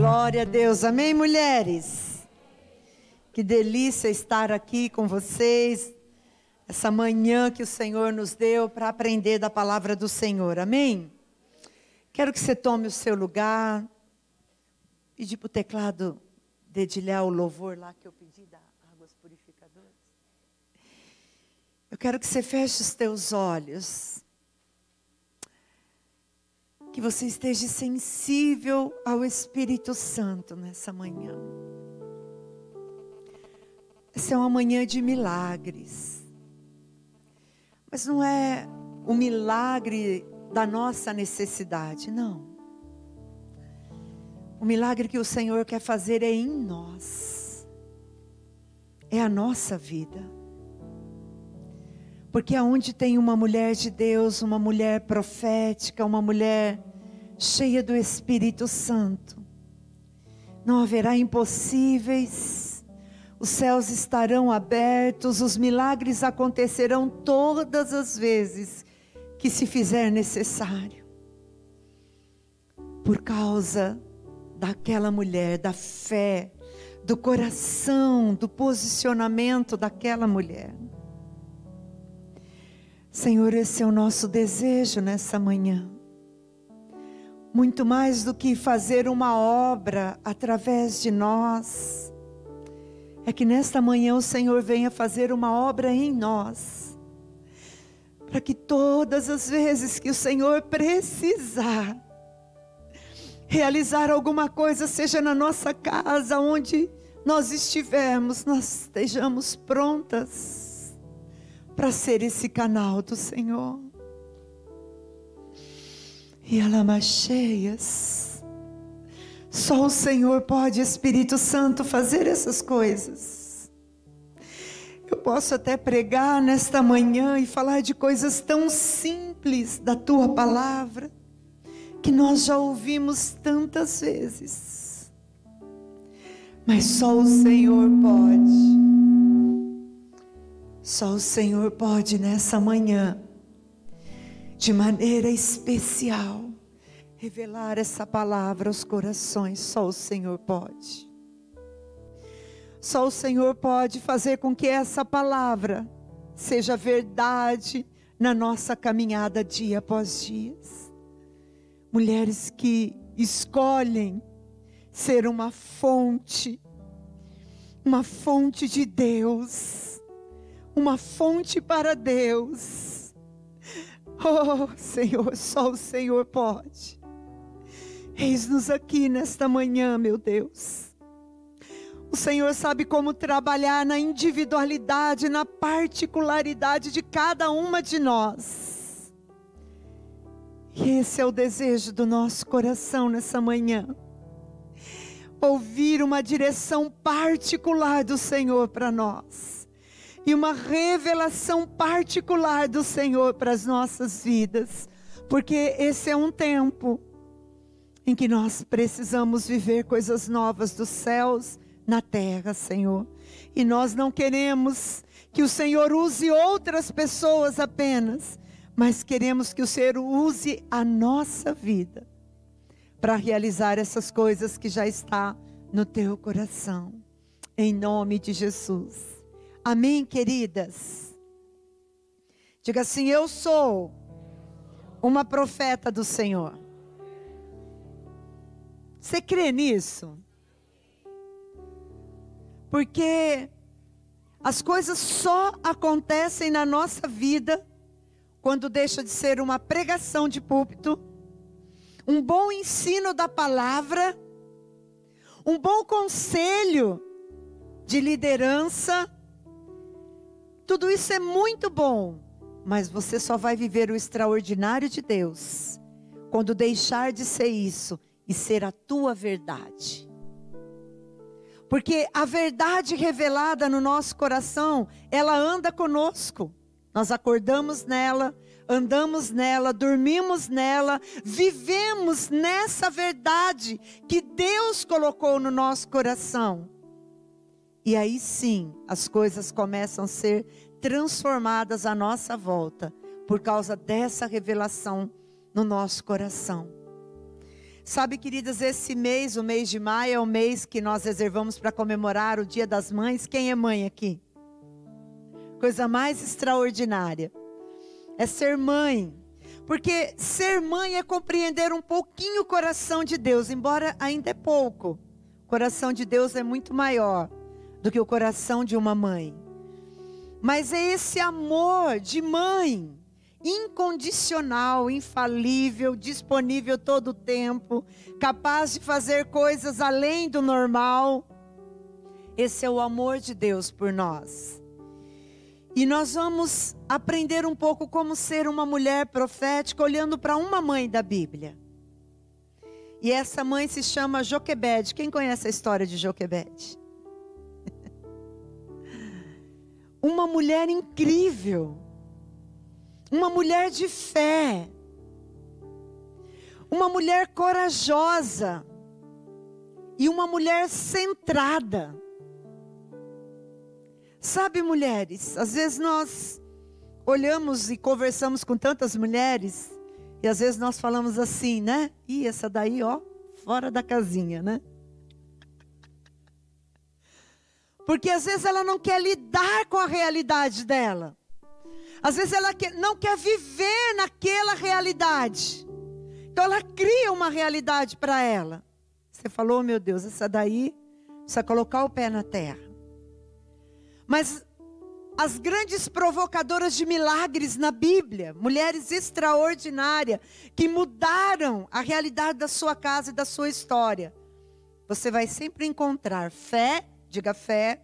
Glória a Deus. Amém, mulheres? Que delícia estar aqui com vocês. Essa manhã que o Senhor nos deu para aprender da palavra do Senhor. Amém? Quero que você tome o seu lugar. Pedir para o teclado dedilhar o louvor lá que eu pedi da águas purificadoras. Eu quero que você feche os teus olhos que você esteja sensível ao Espírito Santo nessa manhã. Essa é uma manhã de milagres. Mas não é o milagre da nossa necessidade, não. O milagre que o Senhor quer fazer é em nós. É a nossa vida. Porque aonde tem uma mulher de Deus, uma mulher profética, uma mulher cheia do Espírito Santo, não haverá impossíveis, os céus estarão abertos, os milagres acontecerão todas as vezes que se fizer necessário. Por causa daquela mulher, da fé, do coração, do posicionamento daquela mulher. Senhor, esse é o nosso desejo nessa manhã. Muito mais do que fazer uma obra através de nós, é que nesta manhã o Senhor venha fazer uma obra em nós, para que todas as vezes que o Senhor precisar realizar alguma coisa, seja na nossa casa, onde nós estivermos, nós estejamos prontas para ser esse canal do Senhor. E alamas cheias. Só o Senhor pode, Espírito Santo, fazer essas coisas. Eu posso até pregar nesta manhã e falar de coisas tão simples da tua palavra, que nós já ouvimos tantas vezes. Mas só o Senhor pode. Só o Senhor pode nessa manhã, de maneira especial, revelar essa palavra aos corações. Só o Senhor pode. Só o Senhor pode fazer com que essa palavra seja verdade na nossa caminhada dia após dia. Mulheres que escolhem ser uma fonte, uma fonte de Deus uma fonte para Deus. Oh, Senhor, só o Senhor pode. Eis-nos aqui nesta manhã, meu Deus. O Senhor sabe como trabalhar na individualidade, na particularidade de cada uma de nós. E esse é o desejo do nosso coração nessa manhã. Ouvir uma direção particular do Senhor para nós e uma revelação particular do Senhor para as nossas vidas, porque esse é um tempo em que nós precisamos viver coisas novas dos céus na terra, Senhor. E nós não queremos que o Senhor use outras pessoas apenas, mas queremos que o Senhor use a nossa vida para realizar essas coisas que já está no teu coração. Em nome de Jesus. Amém, queridas? Diga assim: Eu sou uma profeta do Senhor. Você crê nisso? Porque as coisas só acontecem na nossa vida quando deixa de ser uma pregação de púlpito, um bom ensino da palavra, um bom conselho de liderança tudo isso é muito bom, mas você só vai viver o extraordinário de Deus quando deixar de ser isso e ser a tua verdade. Porque a verdade revelada no nosso coração, ela anda conosco. Nós acordamos nela, andamos nela, dormimos nela, vivemos nessa verdade que Deus colocou no nosso coração. E aí sim, as coisas começam a ser transformadas à nossa volta, por causa dessa revelação no nosso coração. Sabe, queridas, esse mês, o mês de maio, é o mês que nós reservamos para comemorar o Dia das Mães. Quem é mãe aqui? Coisa mais extraordinária. É ser mãe. Porque ser mãe é compreender um pouquinho o coração de Deus, embora ainda é pouco. O coração de Deus é muito maior do que o coração de uma mãe. Mas é esse amor de mãe incondicional, infalível, disponível todo o tempo, capaz de fazer coisas além do normal. Esse é o amor de Deus por nós. E nós vamos aprender um pouco como ser uma mulher profética olhando para uma mãe da Bíblia. E essa mãe se chama Joquebede. Quem conhece a história de Joquebede? Uma mulher incrível uma mulher de fé, uma mulher corajosa e uma mulher centrada. Sabe, mulheres, às vezes nós olhamos e conversamos com tantas mulheres e às vezes nós falamos assim, né? E essa daí, ó, fora da casinha, né? Porque às vezes ela não quer lidar com a realidade dela. Às vezes ela não quer viver naquela realidade. Então ela cria uma realidade para ela. Você falou, oh, meu Deus, essa daí precisa colocar o pé na terra. Mas as grandes provocadoras de milagres na Bíblia, mulheres extraordinárias, que mudaram a realidade da sua casa e da sua história. Você vai sempre encontrar fé, diga fé,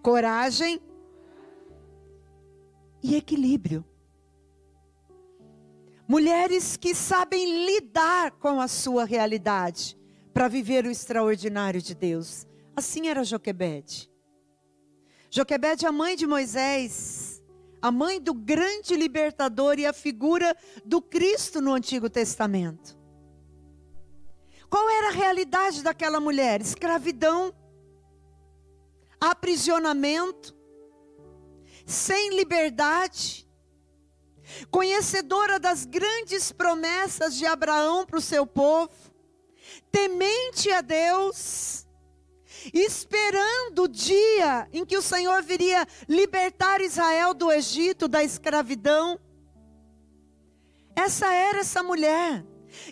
coragem e equilíbrio. Mulheres que sabem lidar com a sua realidade para viver o extraordinário de Deus. Assim era Joquebede. Joquebede, a mãe de Moisés, a mãe do grande libertador e a figura do Cristo no Antigo Testamento. Qual era a realidade daquela mulher? Escravidão, aprisionamento, sem liberdade, conhecedora das grandes promessas de Abraão para o seu povo, temente a Deus, esperando o dia em que o Senhor viria libertar Israel do Egito, da escravidão. Essa era essa mulher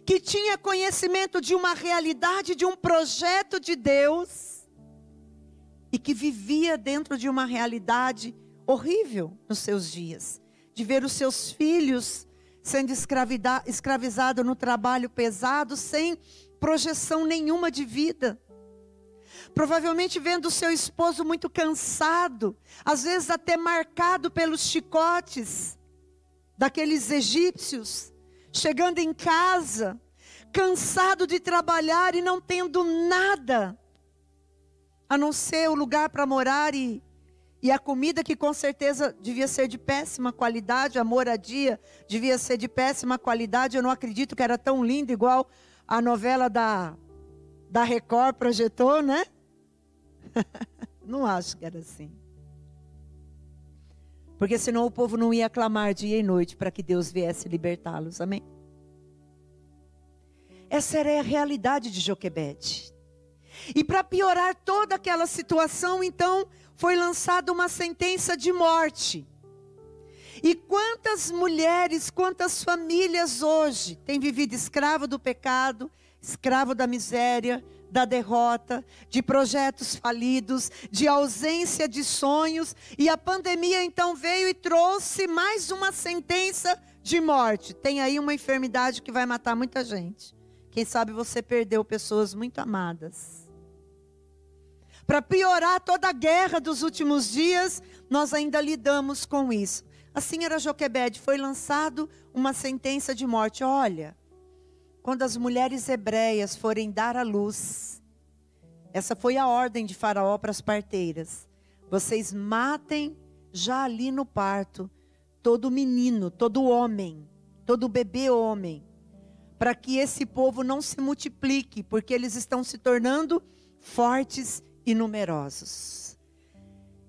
que tinha conhecimento de uma realidade, de um projeto de Deus, e que vivia dentro de uma realidade horrível nos seus dias, de ver os seus filhos sendo escravizados no trabalho pesado, sem projeção nenhuma de vida. Provavelmente vendo o seu esposo muito cansado, às vezes até marcado pelos chicotes daqueles egípcios, chegando em casa, cansado de trabalhar e não tendo nada, a não ser o lugar para morar e e a comida que com certeza devia ser de péssima qualidade, a moradia devia ser de péssima qualidade. Eu não acredito que era tão linda igual a novela da, da Record projetou, né? não acho que era assim. Porque senão o povo não ia clamar dia e noite para que Deus viesse libertá-los. Amém? Essa era a realidade de Joquebede. E para piorar toda aquela situação, então, foi lançada uma sentença de morte. E quantas mulheres, quantas famílias hoje têm vivido escravo do pecado, escravo da miséria, da derrota, de projetos falidos, de ausência de sonhos, e a pandemia então veio e trouxe mais uma sentença de morte. Tem aí uma enfermidade que vai matar muita gente. Quem sabe você perdeu pessoas muito amadas. Para piorar toda a guerra dos últimos dias, nós ainda lidamos com isso. Assim era Joquebede, foi lançado uma sentença de morte. Olha, quando as mulheres hebreias forem dar à luz, essa foi a ordem de Faraó para as parteiras. Vocês matem já ali no parto todo menino, todo homem, todo bebê homem, para que esse povo não se multiplique, porque eles estão se tornando fortes e numerosos.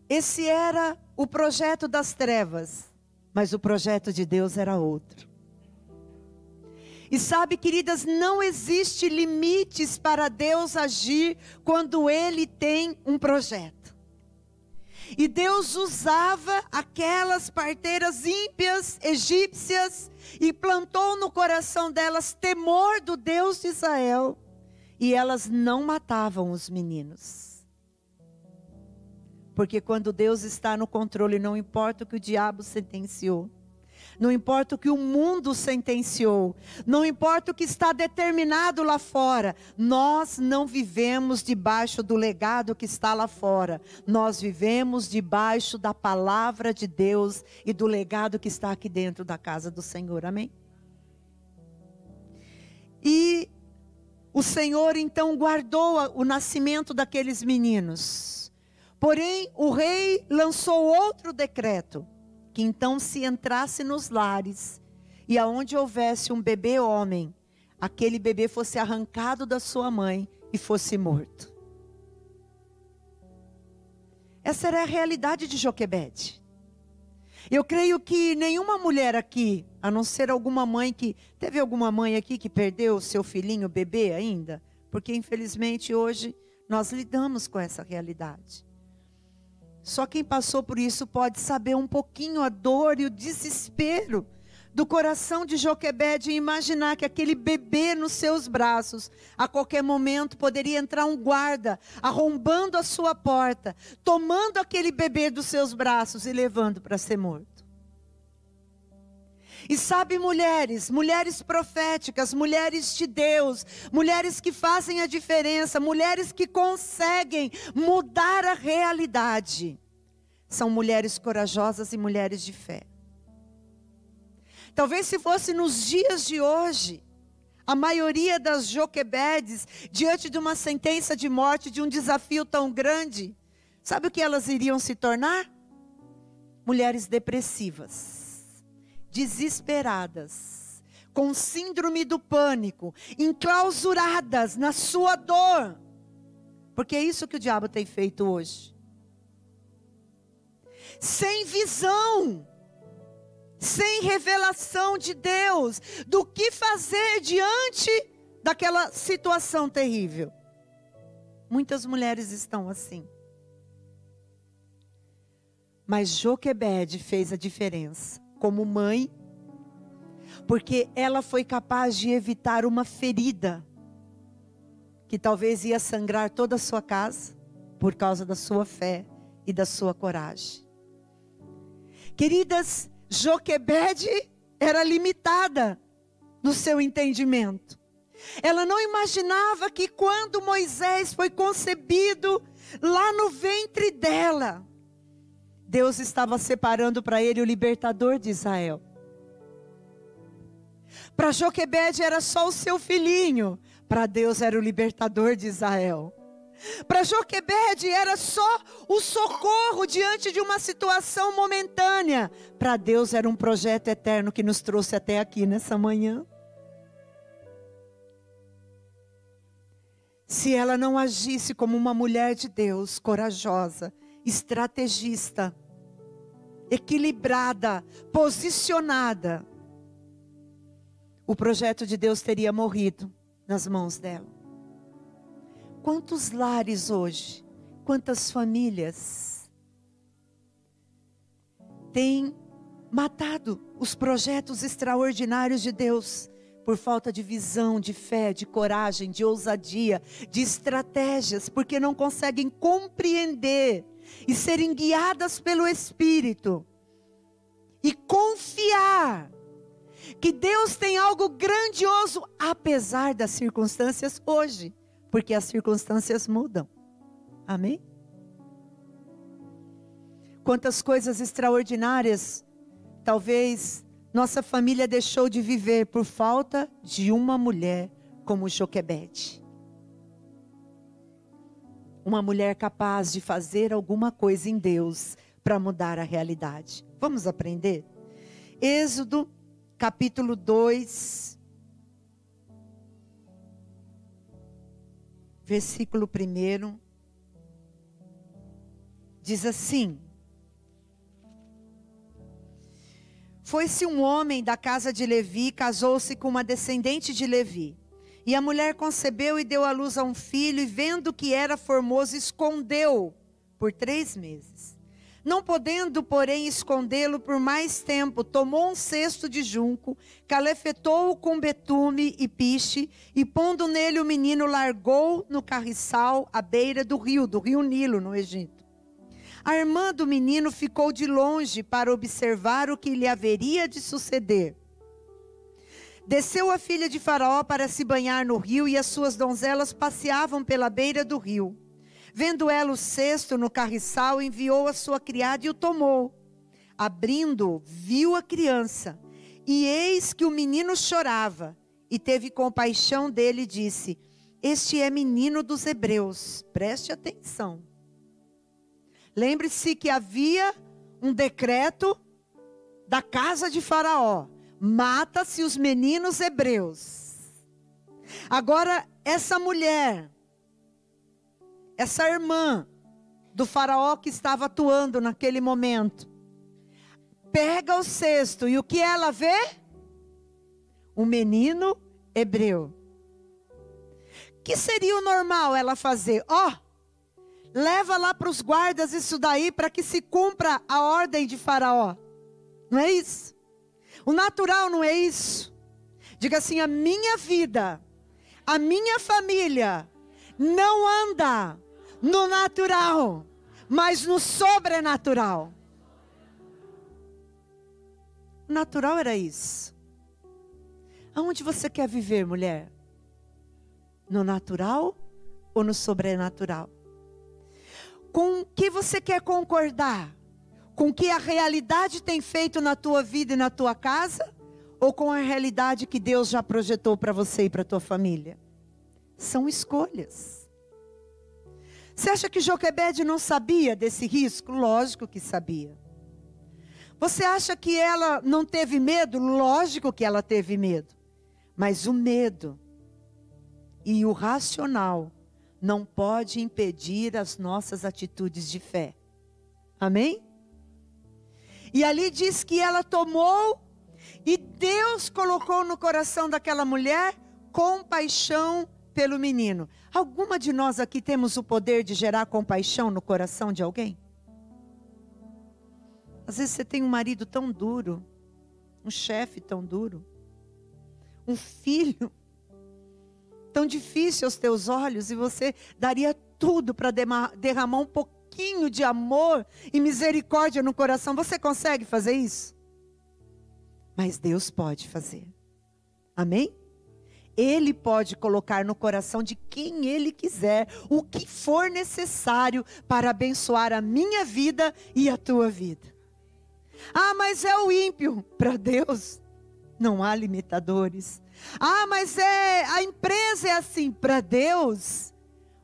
Esse era o projeto das trevas, mas o projeto de Deus era outro. E sabe, queridas, não existe limites para Deus agir quando Ele tem um projeto. E Deus usava aquelas parteiras ímpias egípcias e plantou no coração delas temor do Deus de Israel. E elas não matavam os meninos. Porque quando Deus está no controle, não importa o que o diabo sentenciou não importa o que o mundo sentenciou, não importa o que está determinado lá fora, nós não vivemos debaixo do legado que está lá fora, nós vivemos debaixo da palavra de Deus e do legado que está aqui dentro da casa do Senhor, amém? E o Senhor então guardou o nascimento daqueles meninos. Porém, o rei lançou outro decreto que então se entrasse nos lares e aonde houvesse um bebê homem, aquele bebê fosse arrancado da sua mãe e fosse morto. Essa era a realidade de Joquebede. Eu creio que nenhuma mulher aqui, a não ser alguma mãe que. Teve alguma mãe aqui que perdeu seu filhinho bebê ainda? Porque infelizmente hoje nós lidamos com essa realidade. Só quem passou por isso pode saber um pouquinho a dor e o desespero do coração de Joquebede e imaginar que aquele bebê nos seus braços, a qualquer momento poderia entrar um guarda, arrombando a sua porta, tomando aquele bebê dos seus braços e levando para ser morto. E sabe, mulheres, mulheres proféticas, mulheres de Deus, mulheres que fazem a diferença, mulheres que conseguem mudar a realidade, são mulheres corajosas e mulheres de fé. Talvez se fosse nos dias de hoje, a maioria das Joquebedes, diante de uma sentença de morte, de um desafio tão grande, sabe o que elas iriam se tornar? Mulheres depressivas desesperadas, com síndrome do pânico, enclausuradas na sua dor. Porque é isso que o diabo tem feito hoje. Sem visão, sem revelação de Deus, do que fazer diante daquela situação terrível. Muitas mulheres estão assim. Mas Joquebede fez a diferença como mãe, porque ela foi capaz de evitar uma ferida que talvez ia sangrar toda a sua casa por causa da sua fé e da sua coragem. Queridas, Joquebede era limitada no seu entendimento. Ela não imaginava que quando Moisés foi concebido lá no ventre dela, Deus estava separando para ele o libertador de Israel. Para Joquebede era só o seu filhinho, para Deus era o libertador de Israel. Para Joquebede era só o socorro diante de uma situação momentânea. Para Deus era um projeto eterno que nos trouxe até aqui nessa manhã. Se ela não agisse como uma mulher de Deus, corajosa, estrategista, equilibrada, posicionada, o projeto de Deus teria morrido nas mãos dela. Quantos lares hoje, quantas famílias? Têm matado os projetos extraordinários de Deus por falta de visão, de fé, de coragem, de ousadia, de estratégias, porque não conseguem compreender e serem guiadas pelo Espírito e confiar que Deus tem algo grandioso apesar das circunstâncias hoje, porque as circunstâncias mudam. Amém? Quantas coisas extraordinárias talvez nossa família deixou de viver por falta de uma mulher como Joquebede uma mulher capaz de fazer alguma coisa em Deus para mudar a realidade. Vamos aprender? Êxodo, capítulo 2, versículo 1, diz assim: Foi-se um homem da casa de Levi, casou-se com uma descendente de Levi. E a mulher concebeu e deu à luz a um filho, e vendo que era formoso, escondeu por três meses. Não podendo, porém, escondê-lo por mais tempo, tomou um cesto de junco, calefetou-o com betume e piche, e pondo nele o menino, largou no carriçal à beira do rio, do rio Nilo, no Egito. A irmã do menino ficou de longe para observar o que lhe haveria de suceder. Desceu a filha de Faraó para se banhar no rio, e as suas donzelas passeavam pela beira do rio. Vendo ela o cesto no carriçal, enviou a sua criada e o tomou. Abrindo, viu a criança, e eis que o menino chorava, e teve compaixão dele e disse: Este é menino dos hebreus, preste atenção. Lembre-se que havia um decreto da casa de Faraó: mata-se os meninos hebreus. Agora, essa mulher essa irmã do faraó que estava atuando naquele momento, pega o cesto e o que ela vê? Um menino hebreu. Que seria o normal ela fazer? Ó, oh, leva lá para os guardas isso daí para que se cumpra a ordem de Faraó. Não é isso? O natural não é isso. Diga assim: a minha vida, a minha família não anda no natural, mas no sobrenatural. O natural era isso. Aonde você quer viver, mulher? No natural ou no sobrenatural? Com o que você quer concordar? Com que a realidade tem feito na tua vida e na tua casa? Ou com a realidade que Deus já projetou para você e para tua família? São escolhas. Você acha que Joquebede não sabia desse risco? Lógico que sabia. Você acha que ela não teve medo? Lógico que ela teve medo. Mas o medo e o racional não pode impedir as nossas atitudes de fé. Amém? E ali diz que ela tomou e Deus colocou no coração daquela mulher compaixão pelo menino. Alguma de nós aqui temos o poder de gerar compaixão no coração de alguém? Às vezes você tem um marido tão duro, um chefe tão duro, um filho tão difícil aos teus olhos e você daria tudo para derramar um pouquinho de amor e misericórdia no coração. Você consegue fazer isso? Mas Deus pode fazer. Amém? Ele pode colocar no coração de quem Ele quiser o que for necessário para abençoar a minha vida e a tua vida. Ah, mas é o ímpio. Para Deus não há limitadores. Ah, mas é a empresa é assim. Para Deus,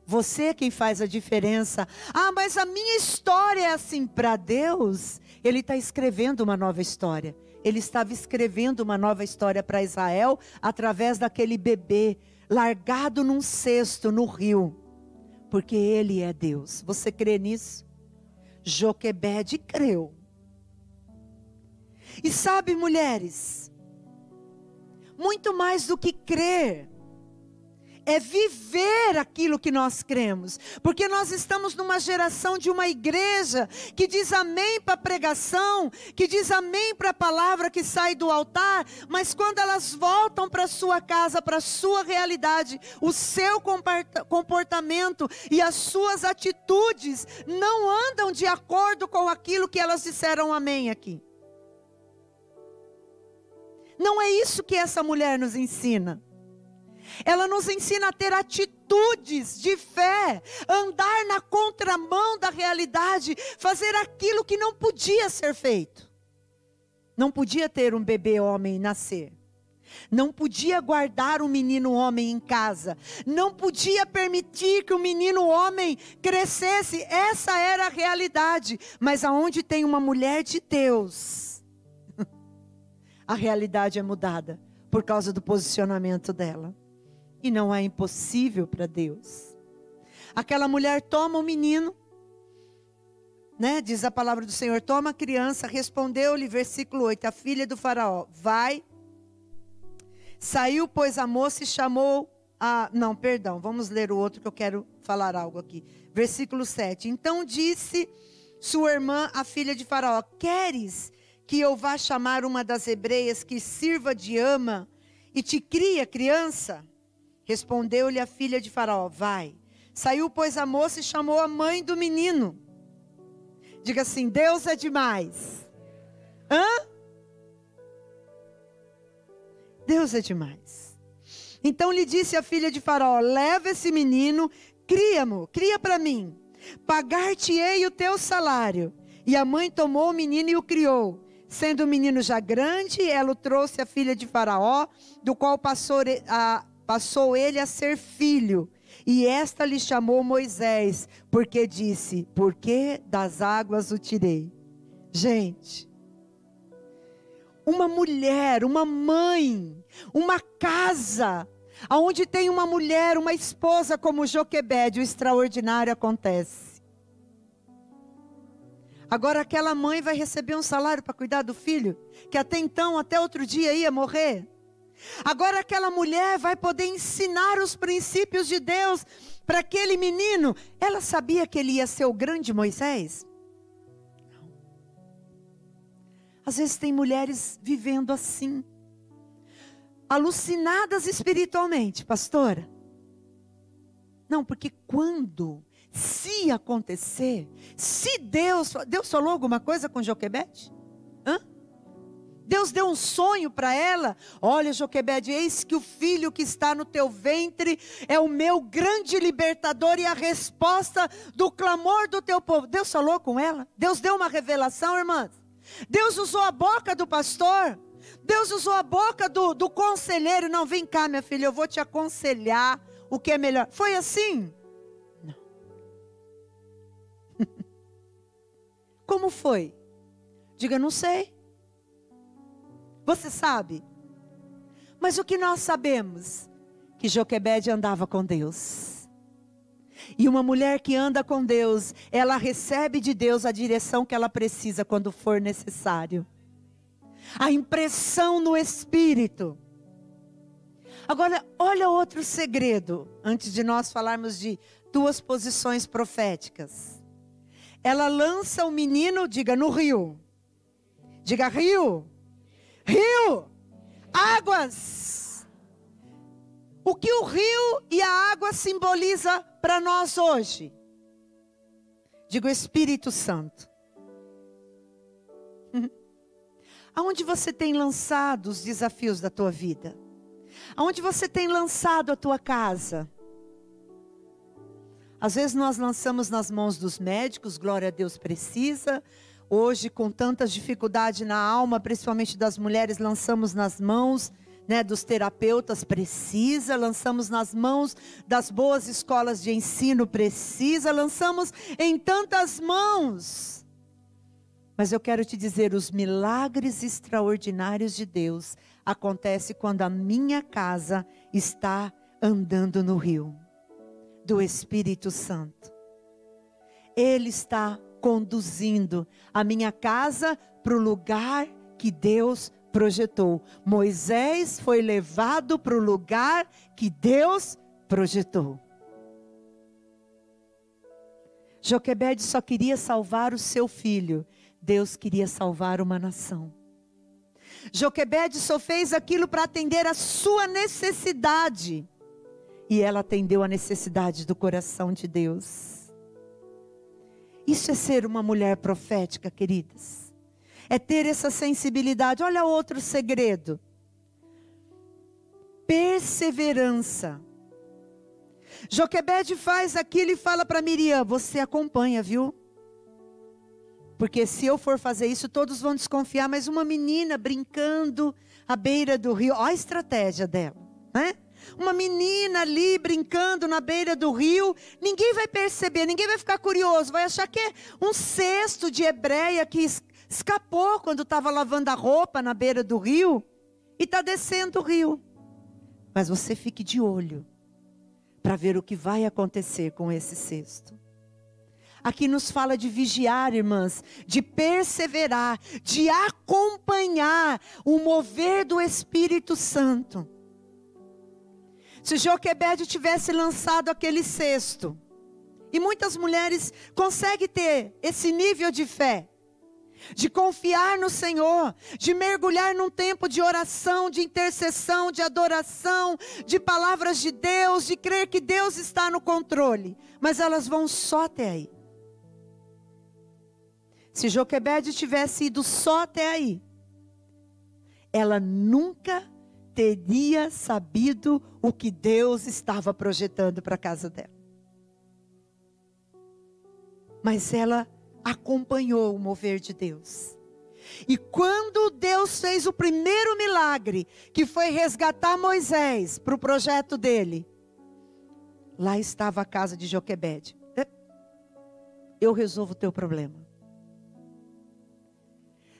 você é quem faz a diferença. Ah, mas a minha história é assim. Para Deus, Ele está escrevendo uma nova história ele estava escrevendo uma nova história para Israel através daquele bebê largado num cesto no rio, porque ele é Deus. Você crê nisso? Joquebede creu. E sabe, mulheres, muito mais do que crer, é viver aquilo que nós cremos. Porque nós estamos numa geração de uma igreja que diz amém para a pregação, que diz amém para a palavra que sai do altar, mas quando elas voltam para sua casa, para sua realidade, o seu comportamento e as suas atitudes não andam de acordo com aquilo que elas disseram amém aqui. Não é isso que essa mulher nos ensina. Ela nos ensina a ter atitudes de fé, andar na contramão da realidade, fazer aquilo que não podia ser feito. Não podia ter um bebê homem nascer. Não podia guardar um menino homem em casa. Não podia permitir que o menino homem crescesse. Essa era a realidade. Mas aonde tem uma mulher de Deus, a realidade é mudada por causa do posicionamento dela e não é impossível para Deus. Aquela mulher toma o menino, né? Diz a palavra do Senhor: Toma a criança, respondeu-lhe, versículo 8, a filha do Faraó: Vai. Saiu, pois, a moça e chamou a. Não, perdão, vamos ler o outro que eu quero falar algo aqui. Versículo 7. Então disse sua irmã, a filha de Faraó: Queres que eu vá chamar uma das hebreias que sirva de ama e te cria criança? Respondeu-lhe a filha de Faraó: Vai. Saiu, pois, a moça e chamou a mãe do menino. Diga assim: Deus é demais. Hã? Deus é demais. Então lhe disse a filha de Faraó: Leva esse menino, cria-mo, cria para mim. Pagar-te-ei o teu salário. E a mãe tomou o menino e o criou. Sendo o menino já grande, ela o trouxe à filha de Faraó, do qual passou, a, passou ele a ser filho. E esta lhe chamou Moisés, porque disse: Porque das águas o tirei. Gente, uma mulher, uma mãe, uma casa, aonde tem uma mulher, uma esposa como Joquebede, o extraordinário acontece. Agora aquela mãe vai receber um salário para cuidar do filho, que até então, até outro dia ia morrer. Agora aquela mulher vai poder ensinar os princípios de Deus para aquele menino. Ela sabia que ele ia ser o grande Moisés? Não. Às vezes tem mulheres vivendo assim, alucinadas espiritualmente, pastora. Não, porque quando se acontecer, se Deus, Deus falou alguma coisa com Joquebede? Deus deu um sonho para ela. Olha, Joquebede, eis que o filho que está no teu ventre é o meu grande libertador e a resposta do clamor do teu povo. Deus falou com ela. Deus deu uma revelação, irmãs. Deus usou a boca do pastor. Deus usou a boca do, do conselheiro. Não, vem cá, minha filha, eu vou te aconselhar o que é melhor. Foi assim? Como foi? Diga, não sei. Você sabe? Mas o que nós sabemos? Que Joquebede andava com Deus. E uma mulher que anda com Deus, ela recebe de Deus a direção que ela precisa quando for necessário. A impressão no espírito. Agora, olha outro segredo, antes de nós falarmos de duas posições proféticas ela lança o menino, diga no rio. Diga rio. Rio. Águas. O que o rio e a água simboliza para nós hoje? Diga o Espírito Santo. Aonde você tem lançado os desafios da tua vida? Aonde você tem lançado a tua casa? Às vezes nós lançamos nas mãos dos médicos, glória a Deus precisa. Hoje, com tantas dificuldades na alma, principalmente das mulheres, lançamos nas mãos né, dos terapeutas, precisa. Lançamos nas mãos das boas escolas de ensino, precisa. Lançamos em tantas mãos. Mas eu quero te dizer, os milagres extraordinários de Deus acontecem quando a minha casa está andando no rio do Espírito Santo. Ele está conduzindo a minha casa para o lugar que Deus projetou. Moisés foi levado para o lugar que Deus projetou. Joquebede só queria salvar o seu filho, Deus queria salvar uma nação. Joquebede só fez aquilo para atender a sua necessidade e ela atendeu a necessidade do coração de Deus. Isso é ser uma mulher profética, queridas. É ter essa sensibilidade. Olha outro segredo. Perseverança. Joquebede faz aquilo e fala para Miriam: Você acompanha, viu? Porque se eu for fazer isso, todos vão desconfiar. Mas uma menina brincando à beira do rio, olha a estratégia dela, né? Uma menina ali brincando na beira do rio, ninguém vai perceber, ninguém vai ficar curioso, vai achar que é um cesto de hebreia que escapou quando estava lavando a roupa na beira do rio e está descendo o rio. Mas você fique de olho para ver o que vai acontecer com esse cesto. Aqui nos fala de vigiar, irmãs, de perseverar, de acompanhar o mover do Espírito Santo. Se Joquebede tivesse lançado aquele cesto, e muitas mulheres conseguem ter esse nível de fé, de confiar no Senhor, de mergulhar num tempo de oração, de intercessão, de adoração, de palavras de Deus, de crer que Deus está no controle, mas elas vão só até aí. Se Joquebede tivesse ido só até aí, ela nunca teria sabido o que Deus estava projetando para a casa dela. Mas ela acompanhou o mover de Deus. E quando Deus fez o primeiro milagre, que foi resgatar Moisés para o projeto dele, lá estava a casa de Joquebede. Eu resolvo o teu problema.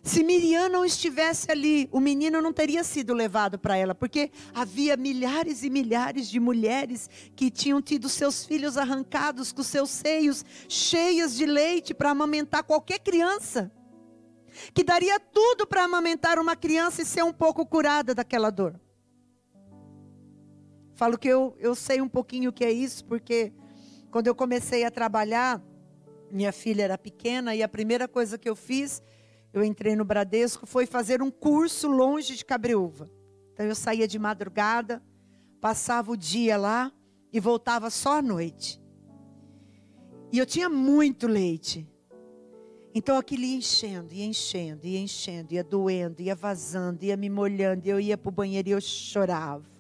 Se Miriam não estivesse ali, o menino não teria sido levado para ela, porque havia milhares e milhares de mulheres que tinham tido seus filhos arrancados com seus seios cheios de leite para amamentar qualquer criança. Que daria tudo para amamentar uma criança e ser um pouco curada daquela dor. Falo que eu, eu sei um pouquinho o que é isso, porque quando eu comecei a trabalhar, minha filha era pequena e a primeira coisa que eu fiz eu entrei no Bradesco, foi fazer um curso longe de Cabreúva. Então eu saía de madrugada, passava o dia lá e voltava só à noite. E eu tinha muito leite. Então aquilo ia enchendo, ia enchendo, ia enchendo, ia doendo, ia vazando, ia me molhando. Eu ia para o banheiro e eu chorava.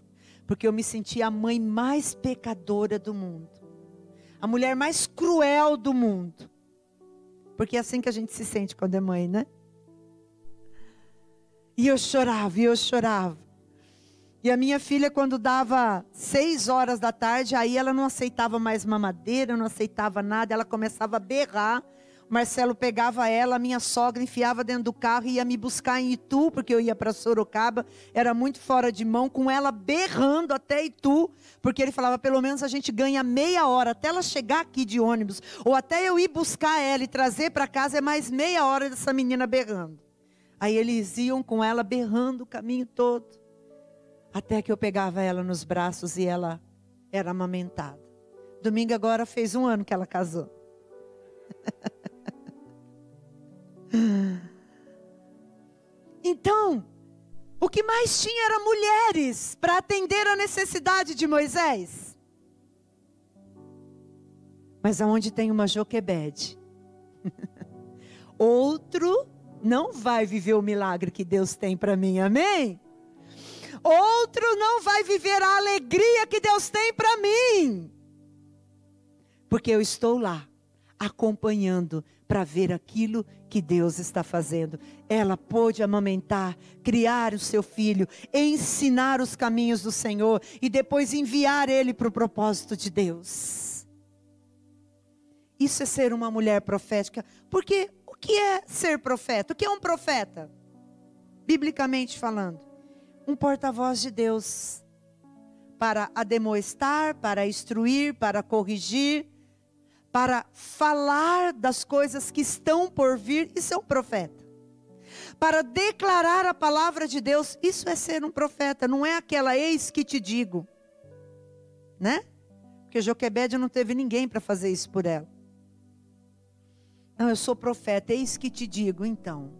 Porque eu me sentia a mãe mais pecadora do mundo. A mulher mais cruel do mundo. Porque é assim que a gente se sente quando é mãe, né? E eu chorava, e eu chorava. E a minha filha, quando dava seis horas da tarde, aí ela não aceitava mais mamadeira, não aceitava nada, ela começava a berrar. Marcelo pegava ela, a minha sogra enfiava dentro do carro e ia me buscar em Itu, porque eu ia para Sorocaba, era muito fora de mão, com ela berrando até Itu, porque ele falava: pelo menos a gente ganha meia hora até ela chegar aqui de ônibus, ou até eu ir buscar ela e trazer para casa, é mais meia hora dessa menina berrando. Aí eles iam com ela berrando o caminho todo. Até que eu pegava ela nos braços e ela era amamentada. Domingo agora fez um ano que ela casou. então, o que mais tinha era mulheres para atender a necessidade de Moisés. Mas aonde tem uma Joquebede, outro não vai viver o milagre que Deus tem para mim, amém? Outro não vai viver a alegria que Deus tem para mim, porque eu estou lá, acompanhando para ver aquilo que Deus está fazendo. Ela pôde amamentar, criar o seu filho, ensinar os caminhos do Senhor e depois enviar ele para o propósito de Deus. Isso é ser uma mulher profética, porque que é ser profeta? O que é um profeta? Biblicamente falando, um porta-voz de Deus para ademoestar, para instruir, para corrigir, para falar das coisas que estão por vir, isso é um profeta. Para declarar a palavra de Deus, isso é ser um profeta, não é aquela eis que te digo, né? Porque Joquebede não teve ninguém para fazer isso por ela. Não, eu sou profeta, eis que te digo então.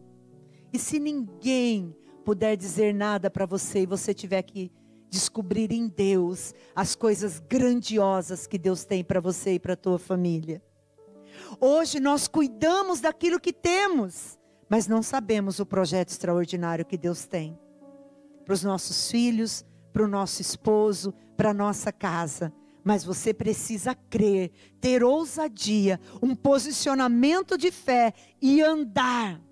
E se ninguém puder dizer nada para você e você tiver que descobrir em Deus as coisas grandiosas que Deus tem para você e para a tua família. Hoje nós cuidamos daquilo que temos, mas não sabemos o projeto extraordinário que Deus tem para os nossos filhos, para o nosso esposo, para a nossa casa mas você precisa crer, ter ousadia, um posicionamento de fé e andar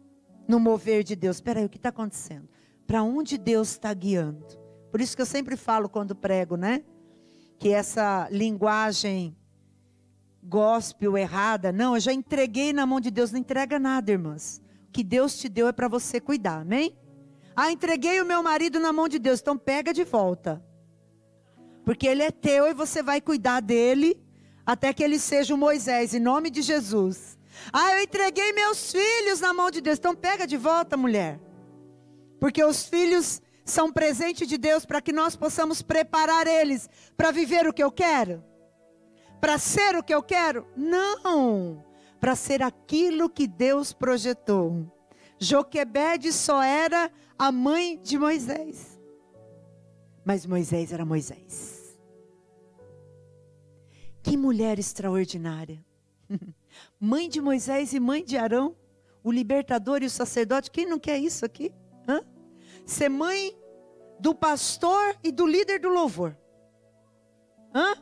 no mover de Deus. Espera aí, o que está acontecendo? Para onde Deus está guiando? Por isso que eu sempre falo quando prego, né? Que essa linguagem gospel errada, não, eu já entreguei na mão de Deus, não entrega nada, irmãs. O que Deus te deu é para você cuidar, amém? Ah, entreguei o meu marido na mão de Deus, então pega de volta. Porque ele é teu e você vai cuidar dele até que ele seja o Moisés, em nome de Jesus. Ah, eu entreguei meus filhos na mão de Deus. Então pega de volta, mulher. Porque os filhos são presente de Deus para que nós possamos preparar eles para viver o que eu quero. Para ser o que eu quero? Não. Para ser aquilo que Deus projetou. Joquebede só era a mãe de Moisés. Mas Moisés era Moisés. Que mulher extraordinária. mãe de Moisés e mãe de Arão, o libertador e o sacerdote. Quem não quer isso aqui? Hã? Ser mãe do pastor e do líder do louvor. Hã?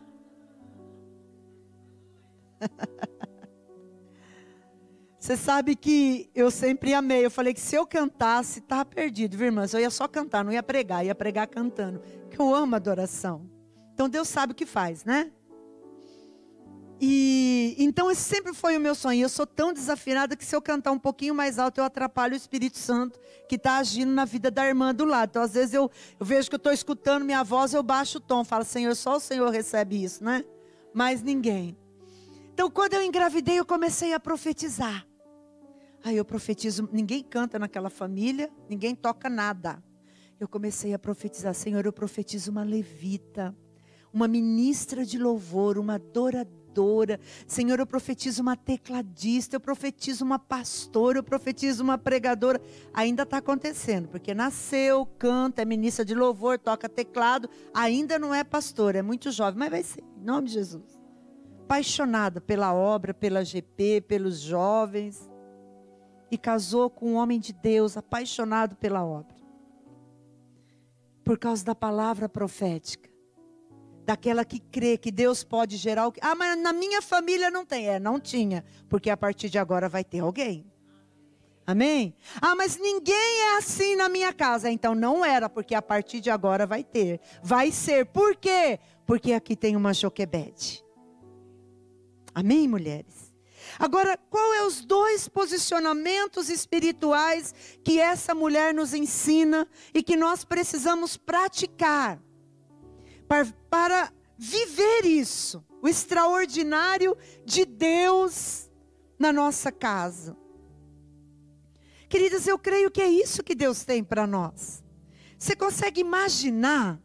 Você sabe que eu sempre amei. Eu falei que se eu cantasse, estava perdido, viu, irmãs? Eu ia só cantar, não ia pregar, ia pregar cantando. Que eu amo adoração. Então Deus sabe o que faz, né? E então esse sempre foi o meu sonho. Eu sou tão desafinada que se eu cantar um pouquinho mais alto, eu atrapalho o Espírito Santo que está agindo na vida da irmã do lado. Então, às vezes eu, eu vejo que eu estou escutando minha voz, eu baixo o tom, falo, Senhor, só o Senhor recebe isso, né? Mais ninguém. Então, quando eu engravidei, eu comecei a profetizar. Aí eu profetizo, ninguém canta naquela família, ninguém toca nada. Eu comecei a profetizar, Senhor, eu profetizo uma levita, uma ministra de louvor, uma adoradora. Senhor, eu profetizo uma tecladista, eu profetizo uma pastora, eu profetizo uma pregadora. Ainda está acontecendo, porque nasceu, canta, é ministra de louvor, toca teclado, ainda não é pastora, é muito jovem, mas vai ser, em nome de Jesus. Apaixonada pela obra, pela GP, pelos jovens e casou com um homem de Deus, apaixonado pela obra. Por causa da palavra profética. Daquela que crê que Deus pode gerar o que. Ah, mas na minha família não tem. É, não tinha. Porque a partir de agora vai ter alguém. Amém? Ah, mas ninguém é assim na minha casa. Então não era, porque a partir de agora vai ter. Vai ser. Por quê? Porque aqui tem uma Joquebede. Amém, mulheres? Agora, qual é os dois posicionamentos espirituais que essa mulher nos ensina e que nós precisamos praticar para, para viver isso, o extraordinário de Deus na nossa casa? Queridas, eu creio que é isso que Deus tem para nós. Você consegue imaginar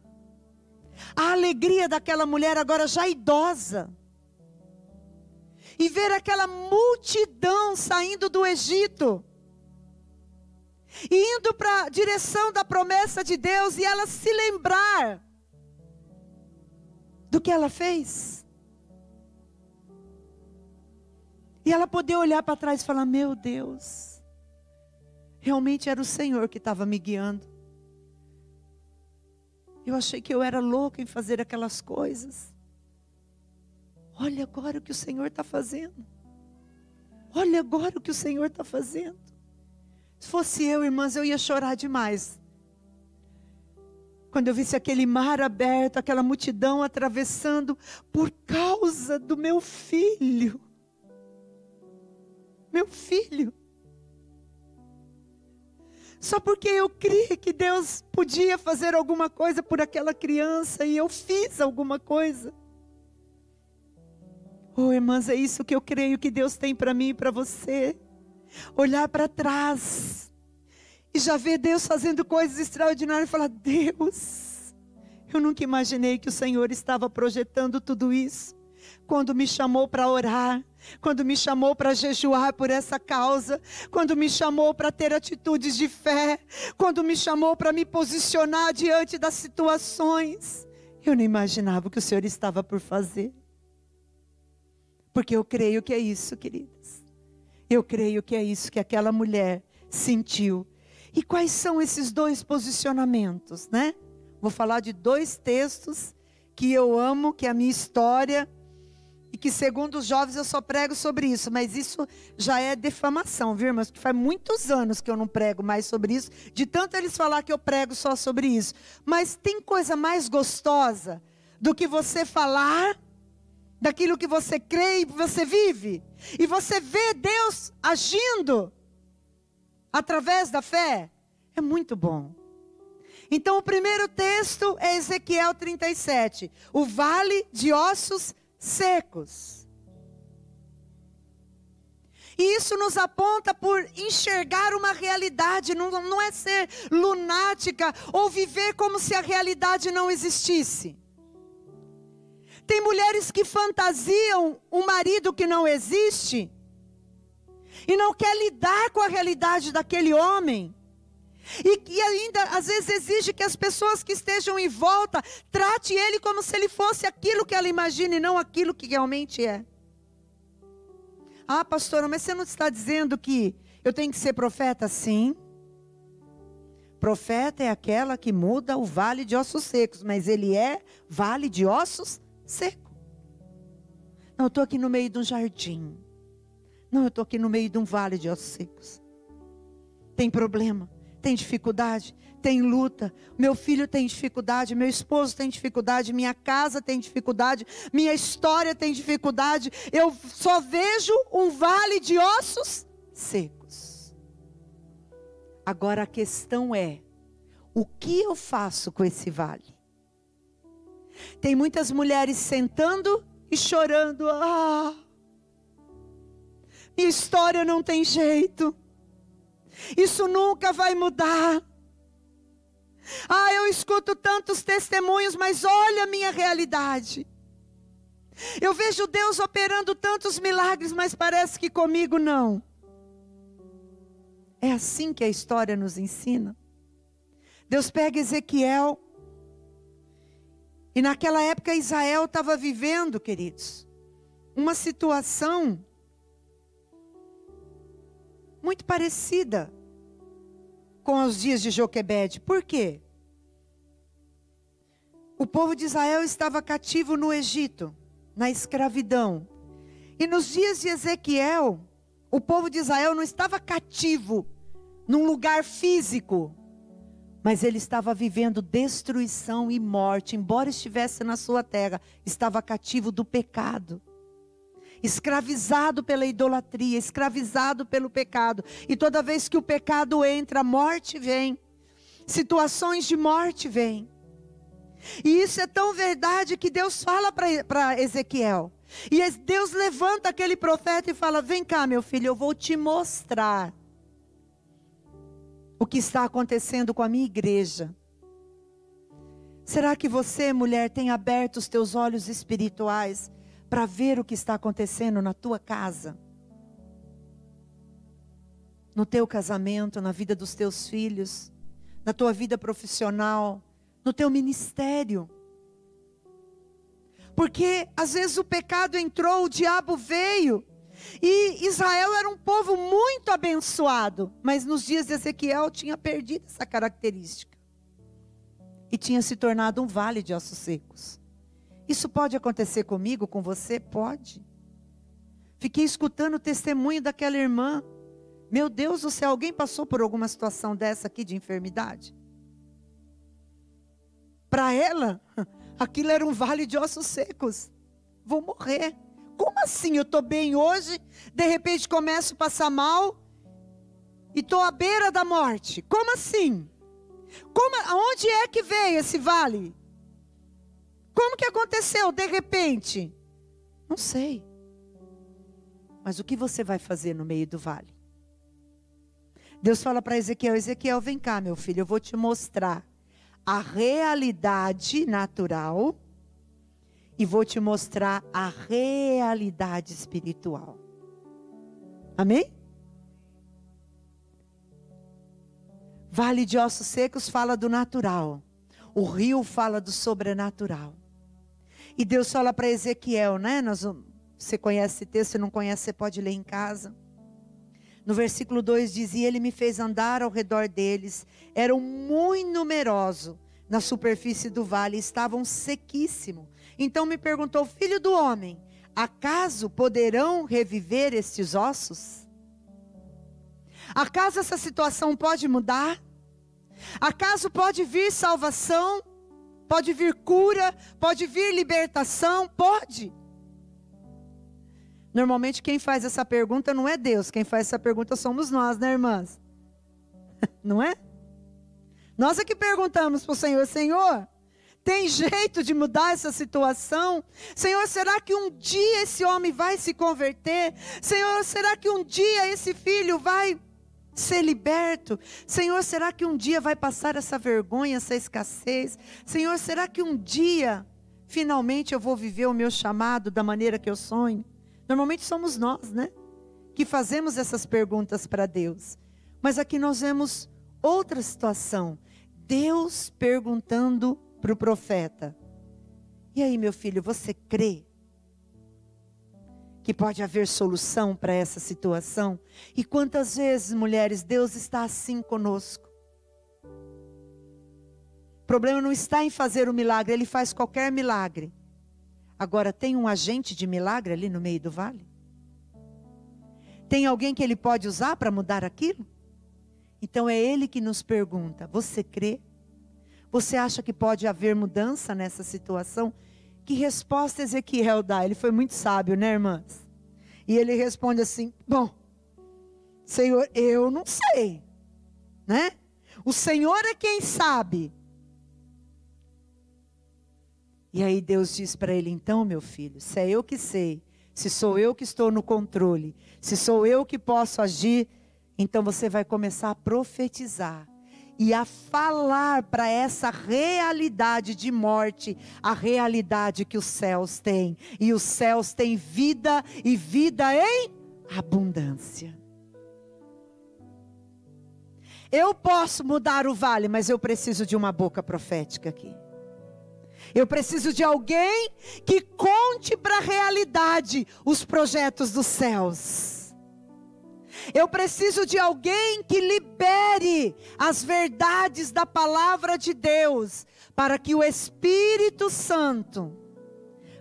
a alegria daquela mulher agora já idosa? e ver aquela multidão saindo do Egito, e indo para a direção da promessa de Deus, e ela se lembrar do que ela fez. E ela poder olhar para trás e falar: Meu Deus, realmente era o Senhor que estava me guiando. Eu achei que eu era louca em fazer aquelas coisas. Olha agora o que o Senhor está fazendo. Olha agora o que o Senhor está fazendo. Se fosse eu, irmãs, eu ia chorar demais. Quando eu visse aquele mar aberto, aquela multidão atravessando por causa do meu filho. Meu filho. Só porque eu criei que Deus podia fazer alguma coisa por aquela criança e eu fiz alguma coisa. Oh, irmãs, é isso que eu creio que Deus tem para mim e para você. Olhar para trás e já ver Deus fazendo coisas extraordinárias e falar: Deus, eu nunca imaginei que o Senhor estava projetando tudo isso. Quando me chamou para orar, quando me chamou para jejuar por essa causa, quando me chamou para ter atitudes de fé, quando me chamou para me posicionar diante das situações, eu não imaginava o que o Senhor estava por fazer. Porque eu creio que é isso, queridas. Eu creio que é isso que aquela mulher sentiu. E quais são esses dois posicionamentos, né? Vou falar de dois textos que eu amo, que é a minha história, e que segundo os jovens eu só prego sobre isso, mas isso já é defamação, viu, irmãos? Porque faz muitos anos que eu não prego mais sobre isso, de tanto eles falar que eu prego só sobre isso. Mas tem coisa mais gostosa do que você falar daquilo que você crê e você vive. E você vê Deus agindo através da fé. É muito bom. Então, o primeiro texto é Ezequiel 37, o vale de ossos secos. E isso nos aponta por enxergar uma realidade, não, não é ser lunática ou viver como se a realidade não existisse. Tem mulheres que fantasiam um marido que não existe e não quer lidar com a realidade daquele homem. E, e, ainda, às vezes, exige que as pessoas que estejam em volta trate ele como se ele fosse aquilo que ela imagina e não aquilo que realmente é. Ah, pastora, mas você não está dizendo que eu tenho que ser profeta? Sim. Profeta é aquela que muda o vale de ossos secos, mas ele é vale de ossos seco. Não, eu estou aqui no meio de um jardim. Não, eu estou aqui no meio de um vale de ossos secos. Tem problema, tem dificuldade, tem luta. Meu filho tem dificuldade, meu esposo tem dificuldade, minha casa tem dificuldade, minha história tem dificuldade. Eu só vejo um vale de ossos secos. Agora a questão é: o que eu faço com esse vale? Tem muitas mulheres sentando e chorando. Ah, minha história não tem jeito. Isso nunca vai mudar. Ah, eu escuto tantos testemunhos, mas olha a minha realidade. Eu vejo Deus operando tantos milagres, mas parece que comigo não. É assim que a história nos ensina. Deus pega Ezequiel e naquela época Israel estava vivendo, queridos, uma situação muito parecida com os dias de Joquebede. Por quê? O povo de Israel estava cativo no Egito, na escravidão. E nos dias de Ezequiel, o povo de Israel não estava cativo num lugar físico, mas ele estava vivendo destruição e morte, embora estivesse na sua terra, estava cativo do pecado. Escravizado pela idolatria, escravizado pelo pecado. E toda vez que o pecado entra, a morte vem. Situações de morte vêm. E isso é tão verdade que Deus fala para Ezequiel. E Deus levanta aquele profeta e fala: Vem cá, meu filho, eu vou te mostrar o que está acontecendo com a minha igreja. Será que você, mulher, tem aberto os teus olhos espirituais para ver o que está acontecendo na tua casa? No teu casamento, na vida dos teus filhos, na tua vida profissional, no teu ministério? Porque às vezes o pecado entrou, o diabo veio e Israel era um povo muito abençoado, mas nos dias de Ezequiel tinha perdido essa característica. E tinha se tornado um vale de ossos secos. Isso pode acontecer comigo, com você? Pode. Fiquei escutando o testemunho daquela irmã. Meu Deus do céu, alguém passou por alguma situação dessa aqui de enfermidade? Para ela, aquilo era um vale de ossos secos. Vou morrer. Como assim? Eu estou bem hoje, de repente começo a passar mal e estou à beira da morte. Como assim? Como, onde é que veio esse vale? Como que aconteceu de repente? Não sei. Mas o que você vai fazer no meio do vale? Deus fala para Ezequiel: Ezequiel, vem cá, meu filho, eu vou te mostrar a realidade natural e vou te mostrar a realidade espiritual. Amém? Vale de ossos secos fala do natural. O rio fala do sobrenatural. E Deus fala para Ezequiel, né? Nós, você conhece esse texto, se não conhece, você pode ler em casa. No versículo 2 diz: E ele me fez andar ao redor deles, eram muito numerosos na superfície do vale, estavam sequíssimos então me perguntou: Filho do homem, acaso poderão reviver estes ossos? Acaso essa situação pode mudar? Acaso pode vir salvação? Pode vir cura? Pode vir libertação? Pode. Normalmente quem faz essa pergunta não é Deus, quem faz essa pergunta somos nós, né, irmãs? Não é? Nós é que perguntamos para o Senhor: Senhor, Tem jeito de mudar essa situação? Senhor, será que um dia esse homem vai se converter? Senhor, será que um dia esse filho vai ser liberto? Senhor, será que um dia vai passar essa vergonha, essa escassez? Senhor, será que um dia finalmente eu vou viver o meu chamado da maneira que eu sonho? Normalmente somos nós, né? Que fazemos essas perguntas para Deus. Mas aqui nós vemos outra situação. Deus perguntando para o profeta: E aí, meu filho, você crê que pode haver solução para essa situação? E quantas vezes, mulheres, Deus está assim conosco? O problema não está em fazer o milagre, ele faz qualquer milagre. Agora, tem um agente de milagre ali no meio do vale? Tem alguém que ele pode usar para mudar aquilo? Então é ele que nos pergunta: Você crê? Você acha que pode haver mudança nessa situação? Que resposta Ezequiel dá? Ele foi muito sábio, né, irmãs? E ele responde assim: Bom, Senhor, eu não sei, né? O Senhor é quem sabe. E aí Deus diz para ele: Então, meu filho, se é eu que sei, se sou eu que estou no controle, se sou eu que posso agir, então você vai começar a profetizar e a falar para essa realidade de morte, a realidade que os céus têm. E os céus têm vida e vida em abundância. Eu posso mudar o vale, mas eu preciso de uma boca profética aqui. Eu preciso de alguém que conte para a realidade os projetos dos céus. Eu preciso de alguém que libere as verdades da palavra de Deus, para que o Espírito Santo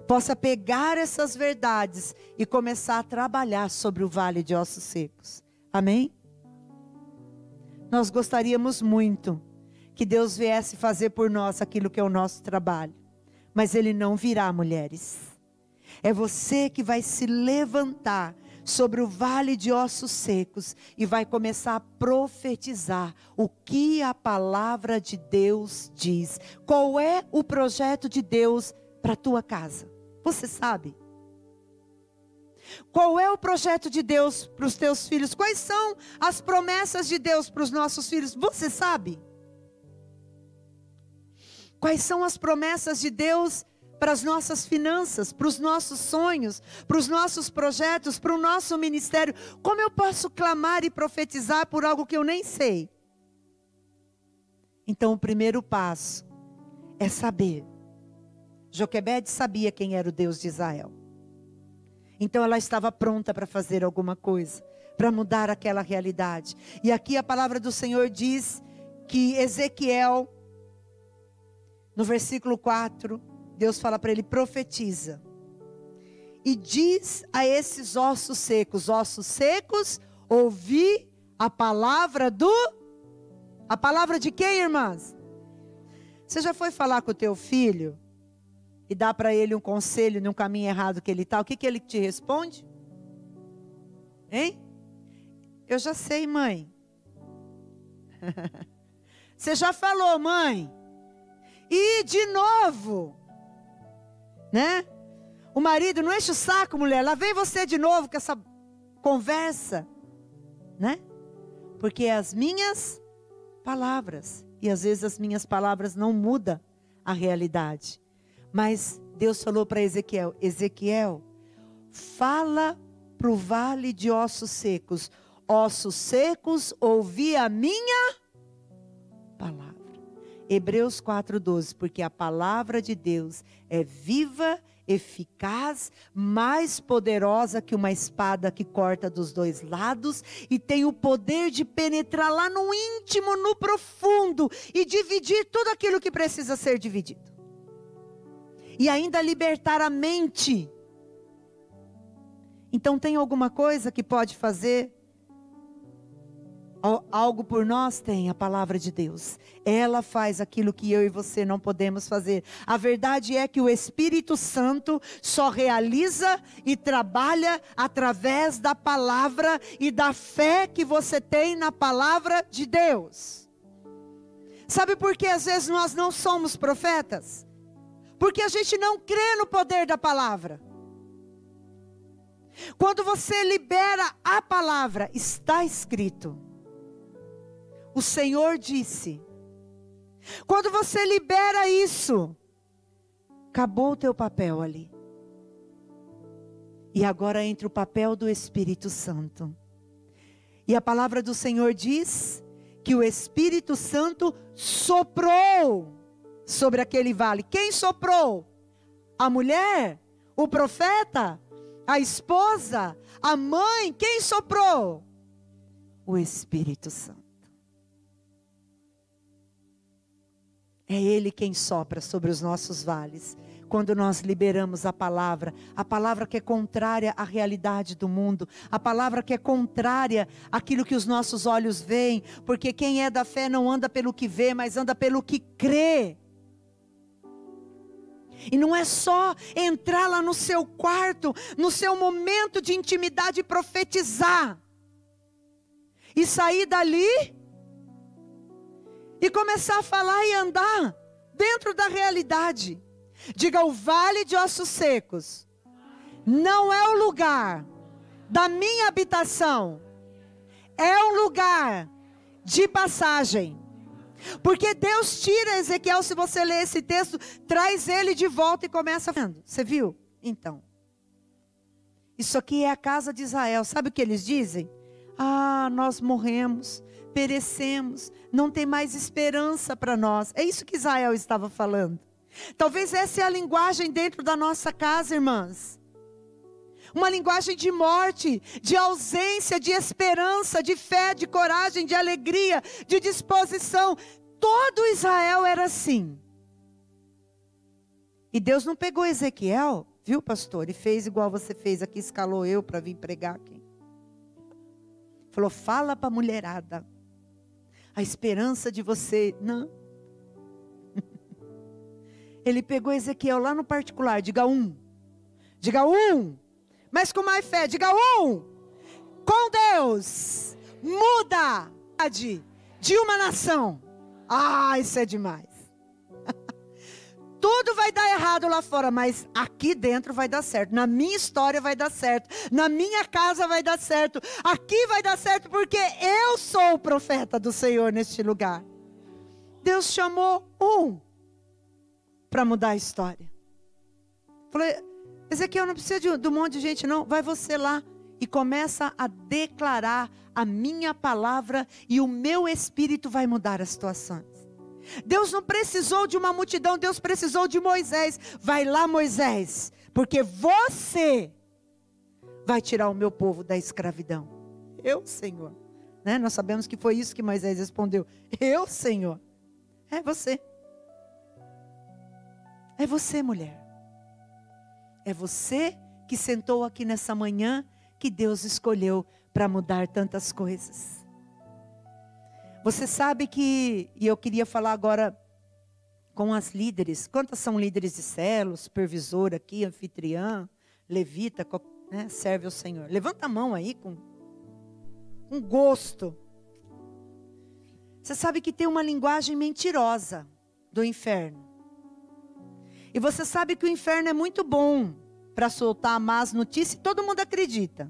possa pegar essas verdades e começar a trabalhar sobre o vale de ossos secos. Amém? Nós gostaríamos muito que Deus viesse fazer por nós aquilo que é o nosso trabalho, mas Ele não virá, mulheres. É você que vai se levantar sobre o vale de ossos secos e vai começar a profetizar o que a palavra de Deus diz. Qual é o projeto de Deus para a tua casa? Você sabe? Qual é o projeto de Deus para os teus filhos? Quais são as promessas de Deus para os nossos filhos? Você sabe? Quais são as promessas de Deus para as nossas finanças, para os nossos sonhos, para os nossos projetos, para o nosso ministério. Como eu posso clamar e profetizar por algo que eu nem sei? Então, o primeiro passo é saber. Joquebede sabia quem era o Deus de Israel. Então, ela estava pronta para fazer alguma coisa, para mudar aquela realidade. E aqui a palavra do Senhor diz que Ezequiel, no versículo 4, Deus fala para ele: profetiza. E diz a esses ossos secos: ossos secos, ouvi a palavra do. A palavra de quem, irmãs? Você já foi falar com o teu filho e dá para ele um conselho num caminho errado que ele está? O que, que ele te responde? Hein? Eu já sei, mãe. Você já falou, mãe? E de novo né? O marido não enche o saco, mulher, lá vem você de novo com essa conversa, né? Porque é as minhas palavras, e às vezes as minhas palavras não mudam a realidade. Mas Deus falou para Ezequiel: Ezequiel, fala para o vale de ossos secos. Ossos secos, ouvi a minha palavra. Hebreus 4,12, porque a palavra de Deus é viva, eficaz, mais poderosa que uma espada que corta dos dois lados e tem o poder de penetrar lá no íntimo, no profundo e dividir tudo aquilo que precisa ser dividido. E ainda libertar a mente. Então, tem alguma coisa que pode fazer algo por nós tem a palavra de Deus. Ela faz aquilo que eu e você não podemos fazer. A verdade é que o Espírito Santo só realiza e trabalha através da palavra e da fé que você tem na palavra de Deus. Sabe por que às vezes nós não somos profetas? Porque a gente não crê no poder da palavra. Quando você libera a palavra, está escrito. O Senhor disse. Quando você libera isso, acabou o teu papel ali. E agora entra o papel do Espírito Santo. E a palavra do Senhor diz que o Espírito Santo soprou sobre aquele vale. Quem soprou? A mulher? O profeta? A esposa? A mãe? Quem soprou? O Espírito Santo. É Ele quem sopra sobre os nossos vales quando nós liberamos a palavra, a palavra que é contrária à realidade do mundo, a palavra que é contrária àquilo que os nossos olhos veem, porque quem é da fé não anda pelo que vê, mas anda pelo que crê. E não é só entrar lá no seu quarto, no seu momento de intimidade e profetizar. E sair dali e começar a falar e andar dentro da realidade. Diga o vale de ossos secos. Não é o lugar da minha habitação. É um lugar de passagem. Porque Deus tira Ezequiel, se você ler esse texto, traz ele de volta e começa vendo. Você viu? Então. Isso aqui é a casa de Israel. Sabe o que eles dizem? Ah, nós morremos, perecemos, não tem mais esperança para nós. É isso que Israel estava falando. Talvez essa é a linguagem dentro da nossa casa, irmãs. Uma linguagem de morte, de ausência, de esperança, de fé, de coragem, de alegria, de disposição. Todo Israel era assim. E Deus não pegou Ezequiel, viu, pastor? E fez igual você fez aqui, escalou eu para vir pregar aqui. Falou: fala para a mulherada. A esperança de você. Não. Ele pegou Ezequiel lá no particular, diga um. Diga um. Mas com mais fé, diga um. Com Deus. Muda de uma nação. Ah, isso é demais. Tudo vai dar errado lá fora, mas aqui dentro vai dar certo. Na minha história vai dar certo. Na minha casa vai dar certo. Aqui vai dar certo porque eu sou o profeta do Senhor neste lugar. Deus chamou um para mudar a história. Falei, Ezequiel, não precisa de, de um monte de gente, não. Vai você lá e começa a declarar a minha palavra e o meu espírito vai mudar as situações. Deus não precisou de uma multidão, Deus precisou de Moisés. Vai lá, Moisés, porque você vai tirar o meu povo da escravidão. Eu, Senhor. Né? Nós sabemos que foi isso que Moisés respondeu. Eu, Senhor. É você. É você, mulher. É você que sentou aqui nessa manhã que Deus escolheu para mudar tantas coisas. Você sabe que, e eu queria falar agora com as líderes, quantas são líderes de células, supervisor aqui, anfitriã, levita, né, serve ao Senhor. Levanta a mão aí com, com gosto. Você sabe que tem uma linguagem mentirosa do inferno. E você sabe que o inferno é muito bom para soltar más notícias e todo mundo acredita.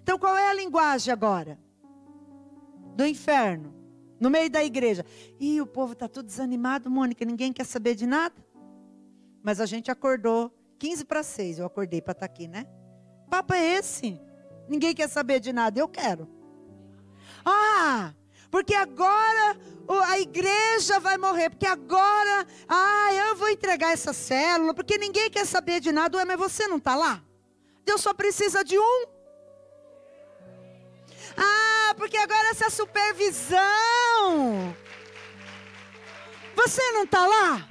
Então qual é a linguagem agora? Do inferno, no meio da igreja. E o povo está tudo desanimado, Mônica, ninguém quer saber de nada. Mas a gente acordou 15 para 6, eu acordei para estar tá aqui, né? Papo é esse? Ninguém quer saber de nada, eu quero. Ah, porque agora a igreja vai morrer, porque agora, ah, eu vou entregar essa célula, porque ninguém quer saber de nada, ué, mas você não está lá? Deus só precisa de um. Ah, porque agora essa supervisão. Você não está lá?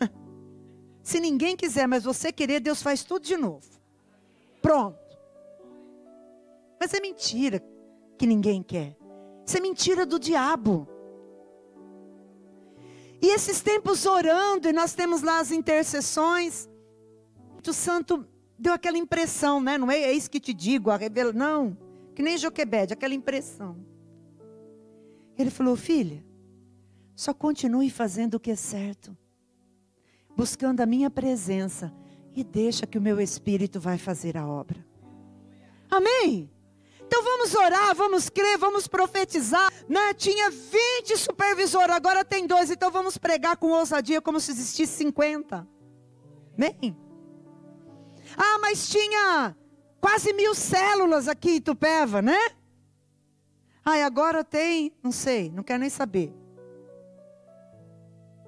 Se ninguém quiser, mas você querer, Deus faz tudo de novo. Pronto. Mas é mentira que ninguém quer. Isso é mentira do diabo. E esses tempos orando, e nós temos lá as intercessões. O Santo deu aquela impressão, né? Não é, é isso que te digo, a revela, não. Que nem Joquebede, aquela impressão. Ele falou, filha, Só continue fazendo o que é certo, buscando a minha presença e deixa que o meu espírito vai fazer a obra. Amém? Então vamos orar, vamos crer, vamos profetizar. Né? Tinha 20 supervisores, agora tem dois, então vamos pregar com ousadia como se existisse 50. Amém? Ah, mas tinha quase mil células aqui em Tupéva, né? Ah, agora tem, não sei, não quero nem saber.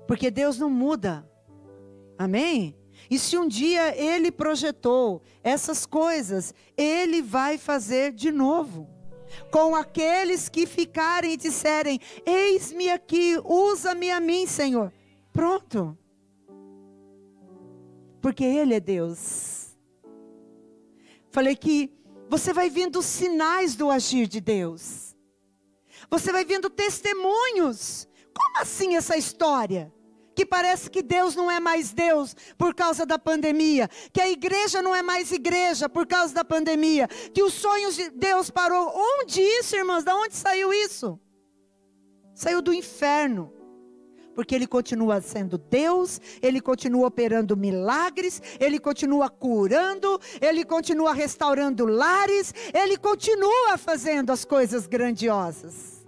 Porque Deus não muda. Amém? E se um dia Ele projetou essas coisas, Ele vai fazer de novo. Com aqueles que ficarem e disserem: Eis-me aqui, usa-me a mim, Senhor. Pronto. Porque Ele é Deus. Falei que você vai vendo sinais do agir de Deus. Você vai vendo testemunhos. Como assim essa história? que parece que Deus não é mais Deus por causa da pandemia, que a igreja não é mais igreja por causa da pandemia, que os sonhos de Deus parou. Onde isso, irmãs? Da onde saiu isso? Saiu do inferno. Porque ele continua sendo Deus, ele continua operando milagres, ele continua curando, ele continua restaurando lares, ele continua fazendo as coisas grandiosas.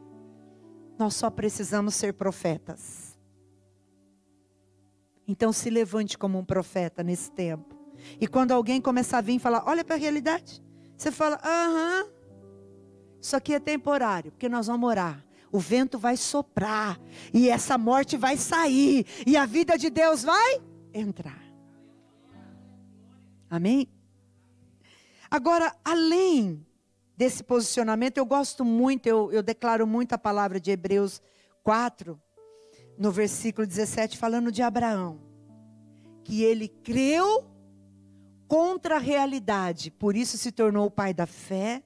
Nós só precisamos ser profetas. Então se levante como um profeta nesse tempo. E quando alguém começar a vir falar, olha para a realidade, você fala, aham, isso aqui é temporário, porque nós vamos orar. O vento vai soprar, e essa morte vai sair, e a vida de Deus vai entrar. Amém? Agora, além desse posicionamento, eu gosto muito, eu, eu declaro muito a palavra de Hebreus 4, no versículo 17, falando de Abraão, que ele creu contra a realidade, por isso se tornou o pai da fé,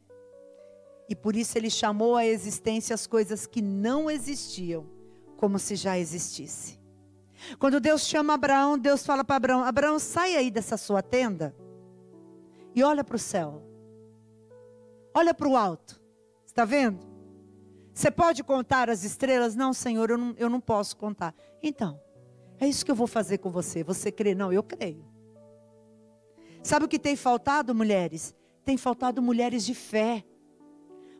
e por isso ele chamou à existência as coisas que não existiam, como se já existisse. Quando Deus chama Abraão, Deus fala para Abraão: Abraão, sai aí dessa sua tenda e olha para o céu, olha para o alto, está vendo? Você pode contar as estrelas? Não, Senhor, eu não, eu não posso contar. Então, é isso que eu vou fazer com você. Você crê? Não, eu creio. Sabe o que tem faltado, mulheres? Tem faltado mulheres de fé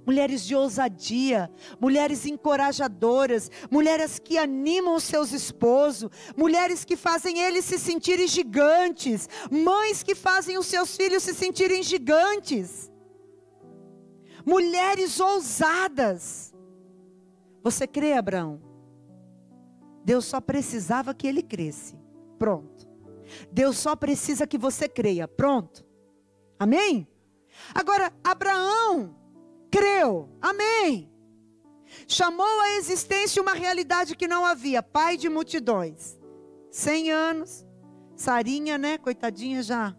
mulheres de ousadia, mulheres encorajadoras, mulheres que animam seus esposos, mulheres que fazem eles se sentirem gigantes, mães que fazem os seus filhos se sentirem gigantes, mulheres ousadas. Você crê, Abraão? Deus só precisava que ele cresce. Pronto. Deus só precisa que você creia. Pronto. Amém? Agora, Abraão creu. Amém. Chamou à existência uma realidade que não havia. Pai de multidões. Cem anos. Sarinha, né? Coitadinha já.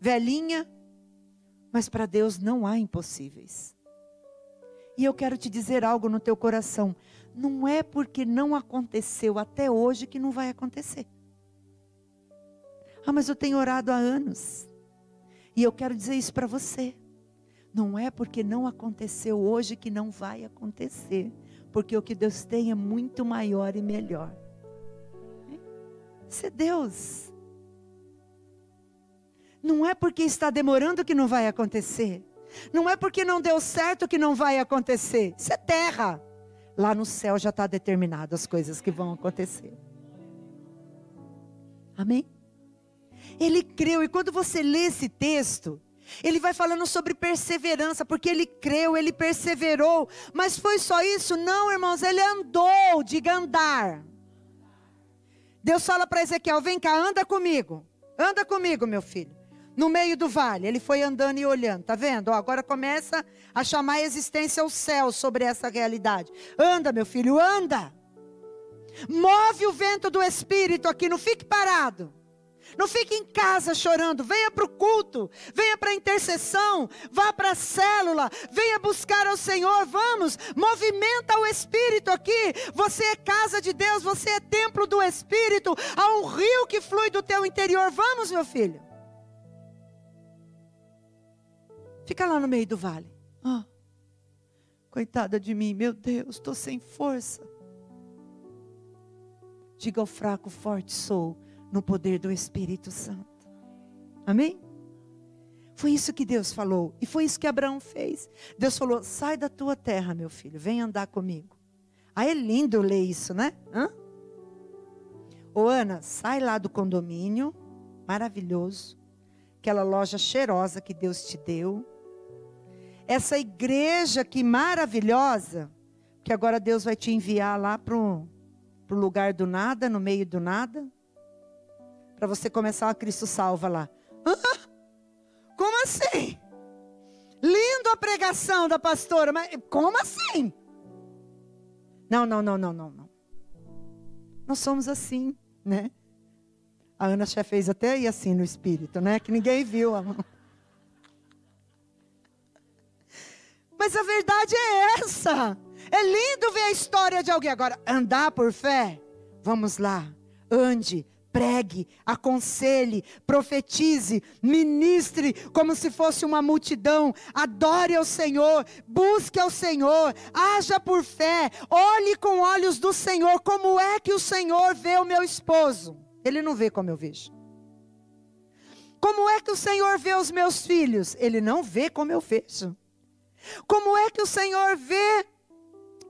Velhinha. Mas para Deus não há impossíveis. E eu quero te dizer algo no teu coração. Não é porque não aconteceu até hoje que não vai acontecer. Ah, mas eu tenho orado há anos. E eu quero dizer isso para você. Não é porque não aconteceu hoje que não vai acontecer. Porque o que Deus tem é muito maior e melhor. Isso é Deus. Não é porque está demorando que não vai acontecer. Não é porque não deu certo que não vai acontecer. Isso é terra. Lá no céu já está determinado as coisas que vão acontecer. Amém? Ele creu, e quando você lê esse texto, ele vai falando sobre perseverança, porque ele creu, ele perseverou. Mas foi só isso? Não, irmãos, ele andou, diga andar. Deus fala para Ezequiel: vem cá, anda comigo. Anda comigo, meu filho no meio do vale. Ele foi andando e olhando, tá vendo? Ó, agora começa a chamar a existência ao céu sobre essa realidade. Anda, meu filho, anda. Move o vento do Espírito aqui, não fique parado. Não fique em casa chorando. Venha para o culto, venha para a intercessão, vá para a célula, venha buscar ao Senhor. Vamos, movimenta o Espírito aqui. Você é casa de Deus, você é templo do Espírito. Há um rio que flui do teu interior. Vamos, meu filho. Fica lá no meio do vale. Coitada de mim, meu Deus, estou sem força. Diga ao fraco, forte sou, no poder do Espírito Santo. Amém? Foi isso que Deus falou. E foi isso que Abraão fez. Deus falou: sai da tua terra, meu filho, vem andar comigo. Aí é lindo ler isso, né? Hã? Ô Ana, sai lá do condomínio, maravilhoso. Aquela loja cheirosa que Deus te deu. Essa igreja que maravilhosa, que agora Deus vai te enviar lá para o lugar do nada, no meio do nada. Para você começar uma Cristo salva lá. Ah, como assim? Lindo a pregação da pastora, mas como assim? Não, não, não, não, não, não. Nós somos assim, né? A Ana já fez até aí assim no espírito, né? Que ninguém viu a mão. Mas a verdade é essa. É lindo ver a história de alguém. Agora, andar por fé. Vamos lá. Ande, pregue, aconselhe, profetize, ministre como se fosse uma multidão, adore ao Senhor, busque ao Senhor, haja por fé, olhe com olhos do Senhor, como é que o Senhor vê o meu esposo? Ele não vê como eu vejo. Como é que o Senhor vê os meus filhos? Ele não vê como eu vejo. Como é que o Senhor vê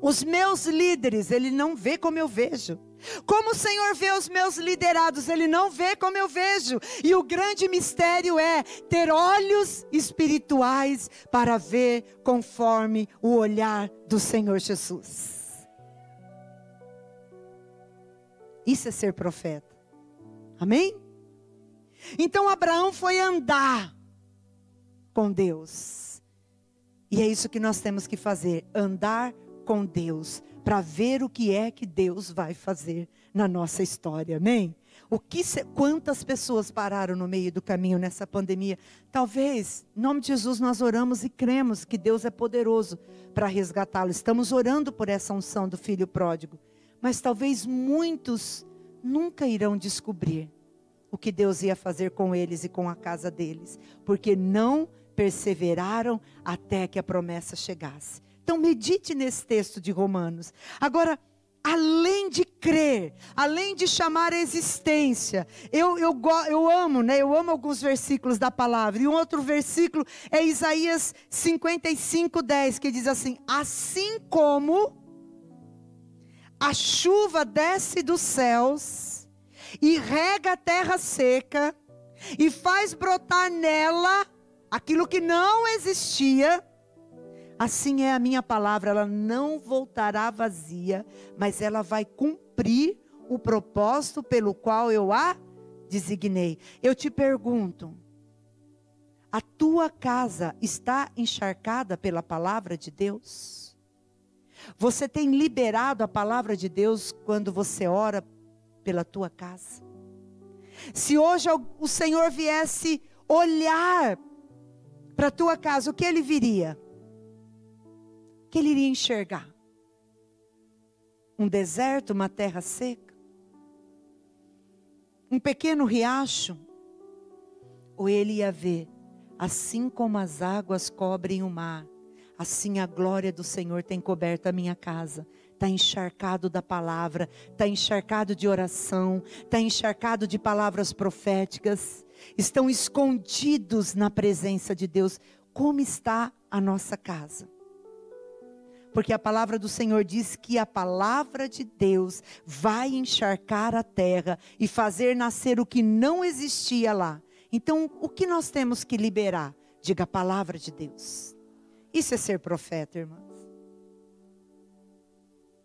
os meus líderes? Ele não vê como eu vejo. Como o Senhor vê os meus liderados, Ele não vê como eu vejo. E o grande mistério é ter olhos espirituais para ver conforme o olhar do Senhor Jesus. Isso é ser profeta. Amém? Então Abraão foi andar com Deus. E é isso que nós temos que fazer: andar com Deus para ver o que é que Deus vai fazer na nossa história. Amém? O que quantas pessoas pararam no meio do caminho nessa pandemia? Talvez, em nome de Jesus, nós oramos e cremos que Deus é poderoso para resgatá-lo. Estamos orando por essa unção do filho pródigo. Mas talvez muitos nunca irão descobrir o que Deus ia fazer com eles e com a casa deles, porque não perseveraram até que a promessa chegasse. Então medite nesse texto de Romanos. Agora, além de crer, além de chamar a existência, eu, eu, eu amo, né? Eu amo alguns versículos da palavra. E um outro versículo é Isaías 55, 10, que diz assim: Assim como a chuva desce dos céus e rega a terra seca e faz brotar nela aquilo que não existia, Assim é a minha palavra, ela não voltará vazia, mas ela vai cumprir o propósito pelo qual eu a designei. Eu te pergunto: a tua casa está encharcada pela palavra de Deus? Você tem liberado a palavra de Deus quando você ora pela tua casa? Se hoje o Senhor viesse olhar para a tua casa, o que ele viria? Que ele iria enxergar? Um deserto, uma terra seca? Um pequeno riacho? Ou ele ia ver, assim como as águas cobrem o mar, assim a glória do Senhor tem coberto a minha casa. Está encharcado da palavra, está encharcado de oração, está encharcado de palavras proféticas, estão escondidos na presença de Deus. Como está a nossa casa? Porque a palavra do Senhor diz que a palavra de Deus vai encharcar a terra e fazer nascer o que não existia lá. Então, o que nós temos que liberar? Diga a palavra de Deus. Isso é ser profeta, irmãos.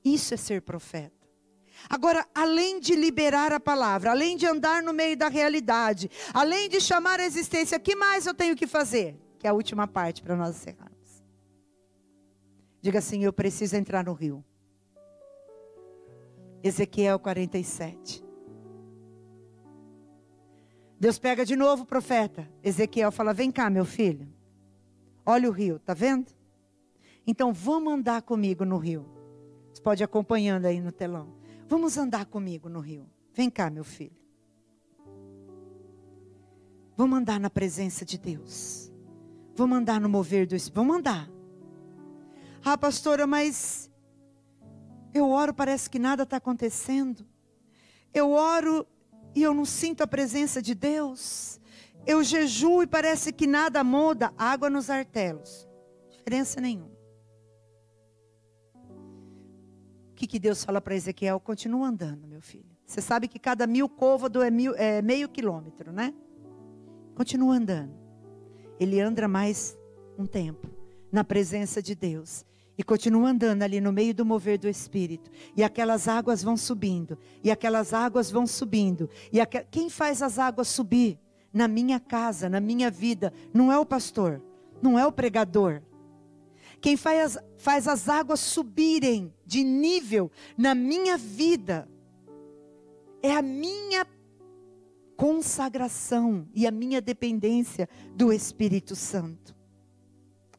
Isso é ser profeta. Agora, além de liberar a palavra, além de andar no meio da realidade, além de chamar a existência, o que mais eu tenho que fazer? Que é a última parte para nós encerrar. Diga assim: Eu preciso entrar no rio. Ezequiel 47. Deus pega de novo o profeta. Ezequiel fala: Vem cá, meu filho. Olha o rio, tá vendo? Então vamos andar comigo no rio. Você pode ir acompanhando aí no telão. Vamos andar comigo no rio. Vem cá, meu filho. Vamos andar na presença de Deus. Vamos andar no mover do Espírito. Vamos andar. Ah, pastora, mas eu oro, parece que nada está acontecendo. eu oro e eu não sinto a presença de Deus. Eu jejuo e parece que nada muda. Água nos artelos. Diferença nenhuma. O que, que Deus fala para Ezequiel? Continua andando, meu filho. Você sabe que cada mil côvado é, mil, é meio quilômetro, né? Continua andando. Ele anda mais um tempo na presença de Deus. E continua andando ali no meio do mover do Espírito. E aquelas águas vão subindo. E aquelas águas vão subindo. E aqu... quem faz as águas subir? Na minha casa, na minha vida, não é o pastor, não é o pregador. Quem faz faz as águas subirem de nível na minha vida é a minha consagração e a minha dependência do Espírito Santo.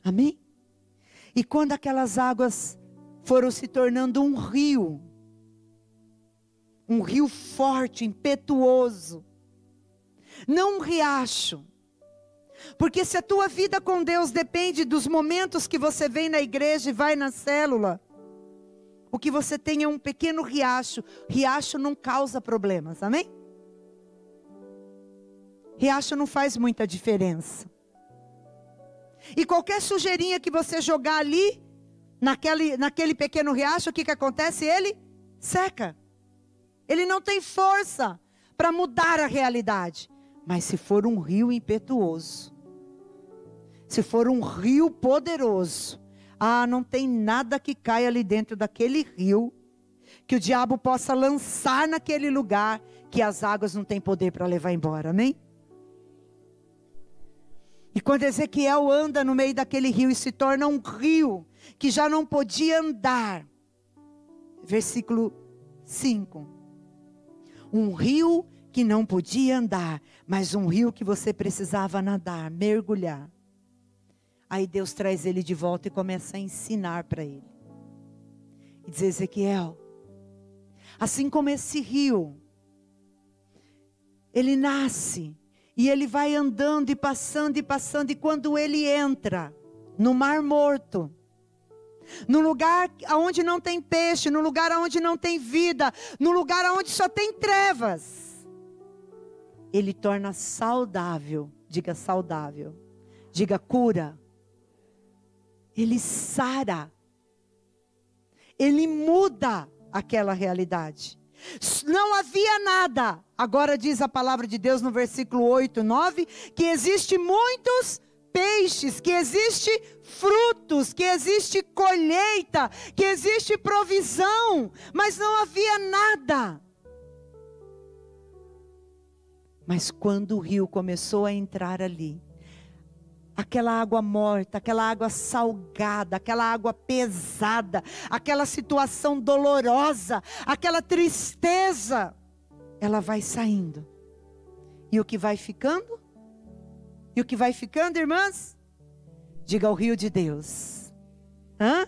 Amém? E quando aquelas águas foram se tornando um rio, um rio forte, impetuoso, não um riacho. Porque se a tua vida com Deus depende dos momentos que você vem na igreja e vai na célula, o que você tem é um pequeno riacho. Riacho não causa problemas, amém? Riacho não faz muita diferença. E qualquer sujeirinha que você jogar ali, naquele, naquele pequeno riacho, o que, que acontece? Ele seca. Ele não tem força para mudar a realidade. Mas se for um rio impetuoso, se for um rio poderoso, ah, não tem nada que caia ali dentro daquele rio que o diabo possa lançar naquele lugar que as águas não têm poder para levar embora, amém? E quando Ezequiel anda no meio daquele rio e se torna um rio que já não podia andar. Versículo 5. Um rio que não podia andar, mas um rio que você precisava nadar, mergulhar. Aí Deus traz ele de volta e começa a ensinar para ele. E diz Ezequiel, assim como esse rio, ele nasce e ele vai andando e passando e passando, e quando ele entra no Mar Morto, no lugar onde não tem peixe, no lugar onde não tem vida, no lugar onde só tem trevas, ele torna saudável, diga saudável, diga cura, ele sara, ele muda aquela realidade. Não havia nada. Agora diz a palavra de Deus no versículo 8, 9, que existe muitos peixes, que existe frutos, que existe colheita, que existe provisão, mas não havia nada. Mas quando o rio começou a entrar ali, aquela água morta, aquela água salgada, aquela água pesada, aquela situação dolorosa, aquela tristeza, ela vai saindo. E o que vai ficando? E o que vai ficando, irmãs? Diga ao rio de Deus. Hã?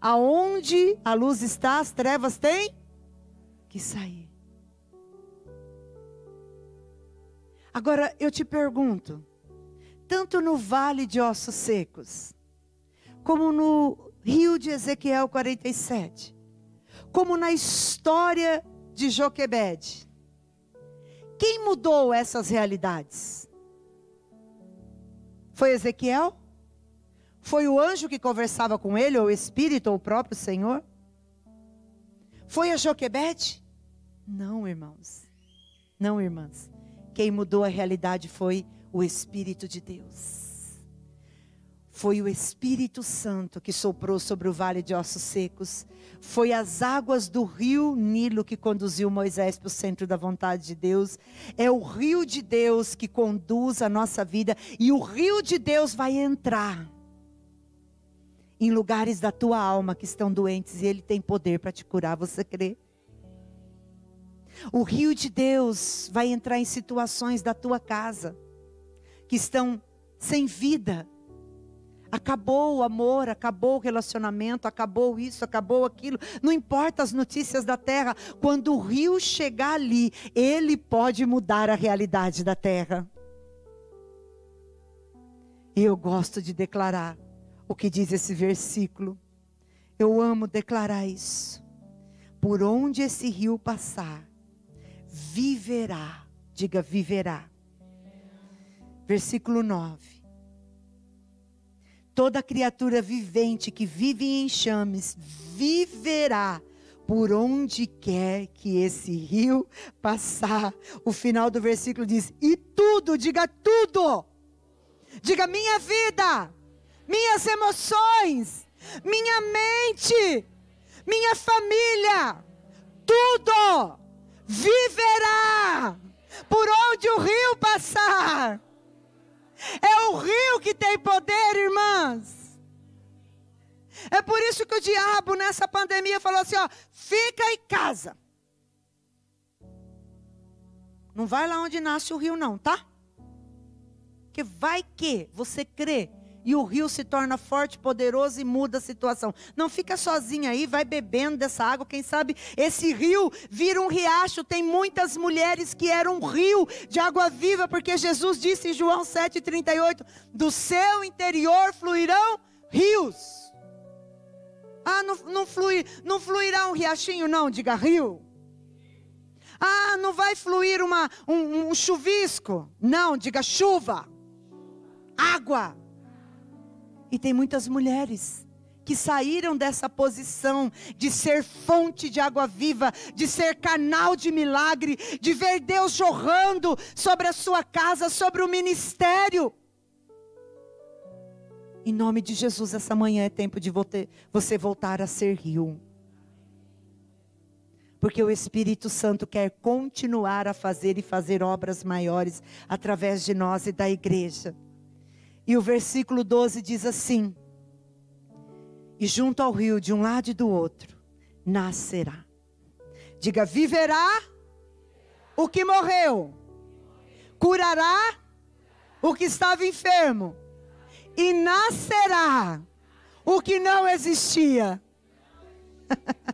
Aonde a luz está, as trevas têm que sair. Agora eu te pergunto, tanto no vale de ossos secos, como no rio de Ezequiel 47, como na história de Joquebede. Quem mudou essas realidades? Foi Ezequiel? Foi o anjo que conversava com ele, ou o Espírito, ou o próprio Senhor? Foi a Joquebede? Não, irmãos. Não, irmãs. Quem mudou a realidade foi o Espírito de Deus. Foi o Espírito Santo que soprou sobre o vale de ossos secos. Foi as águas do rio Nilo que conduziu Moisés para o centro da vontade de Deus. É o rio de Deus que conduz a nossa vida. E o rio de Deus vai entrar em lugares da tua alma que estão doentes. E ele tem poder para te curar. Você crê? O rio de Deus vai entrar em situações da tua casa que estão sem vida. Acabou o amor, acabou o relacionamento, acabou isso, acabou aquilo. Não importa as notícias da terra, quando o rio chegar ali, ele pode mudar a realidade da terra. E eu gosto de declarar o que diz esse versículo. Eu amo declarar isso. Por onde esse rio passar, viverá. Diga viverá. Versículo 9. Toda criatura vivente que vive em enxames viverá por onde quer que esse rio passar. O final do versículo diz: e tudo, diga tudo. Diga minha vida, minhas emoções, minha mente, minha família, tudo viverá por onde o rio passar. É o rio que tem poder, irmãs. É por isso que o diabo nessa pandemia falou assim: ó, fica em casa. Não vai lá onde nasce o rio, não, tá? Que vai que você crê e o rio se torna forte, poderoso e muda a situação. Não fica sozinho aí, vai bebendo dessa água. Quem sabe esse rio vira um riacho. Tem muitas mulheres que eram um rio de água viva, porque Jesus disse em João 7,38: do seu interior fluirão rios. Ah, não, não, flui, não fluirá um riachinho, não, diga rio. Ah, não vai fluir uma, um, um chuvisco. Não, diga chuva. Água. E tem muitas mulheres que saíram dessa posição de ser fonte de água viva, de ser canal de milagre, de ver Deus jorrando sobre a sua casa, sobre o ministério. Em nome de Jesus, essa manhã é tempo de você voltar a ser rio. Porque o Espírito Santo quer continuar a fazer e fazer obras maiores através de nós e da igreja. E o versículo 12 diz assim: E junto ao rio, de um lado e do outro, nascerá. Diga: viverá o que morreu, curará o que estava enfermo, e nascerá o que não existia.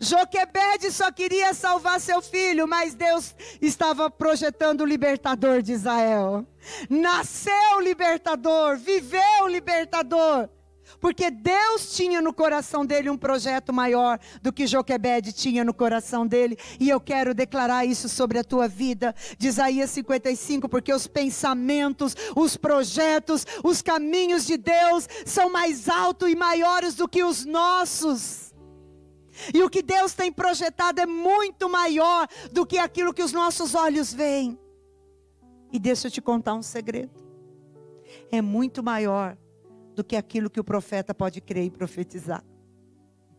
Joquebede só queria salvar seu filho, mas Deus estava projetando o libertador de Israel. Nasceu o libertador, viveu o libertador. Porque Deus tinha no coração dele um projeto maior do que Joquebede tinha no coração dele. E eu quero declarar isso sobre a tua vida. De Isaías 55, porque os pensamentos, os projetos, os caminhos de Deus são mais altos e maiores do que os nossos. E o que Deus tem projetado é muito maior do que aquilo que os nossos olhos veem. E deixa eu te contar um segredo. É muito maior do que aquilo que o profeta pode crer e profetizar.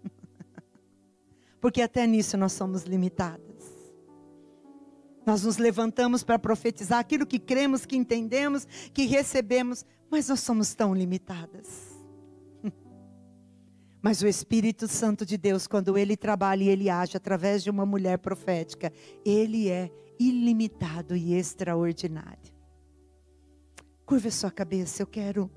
Porque até nisso nós somos limitadas. Nós nos levantamos para profetizar aquilo que cremos, que entendemos, que recebemos, mas nós somos tão limitadas. Mas o Espírito Santo de Deus, quando ele trabalha e ele age através de uma mulher profética, ele é ilimitado e extraordinário. Curva sua cabeça, eu quero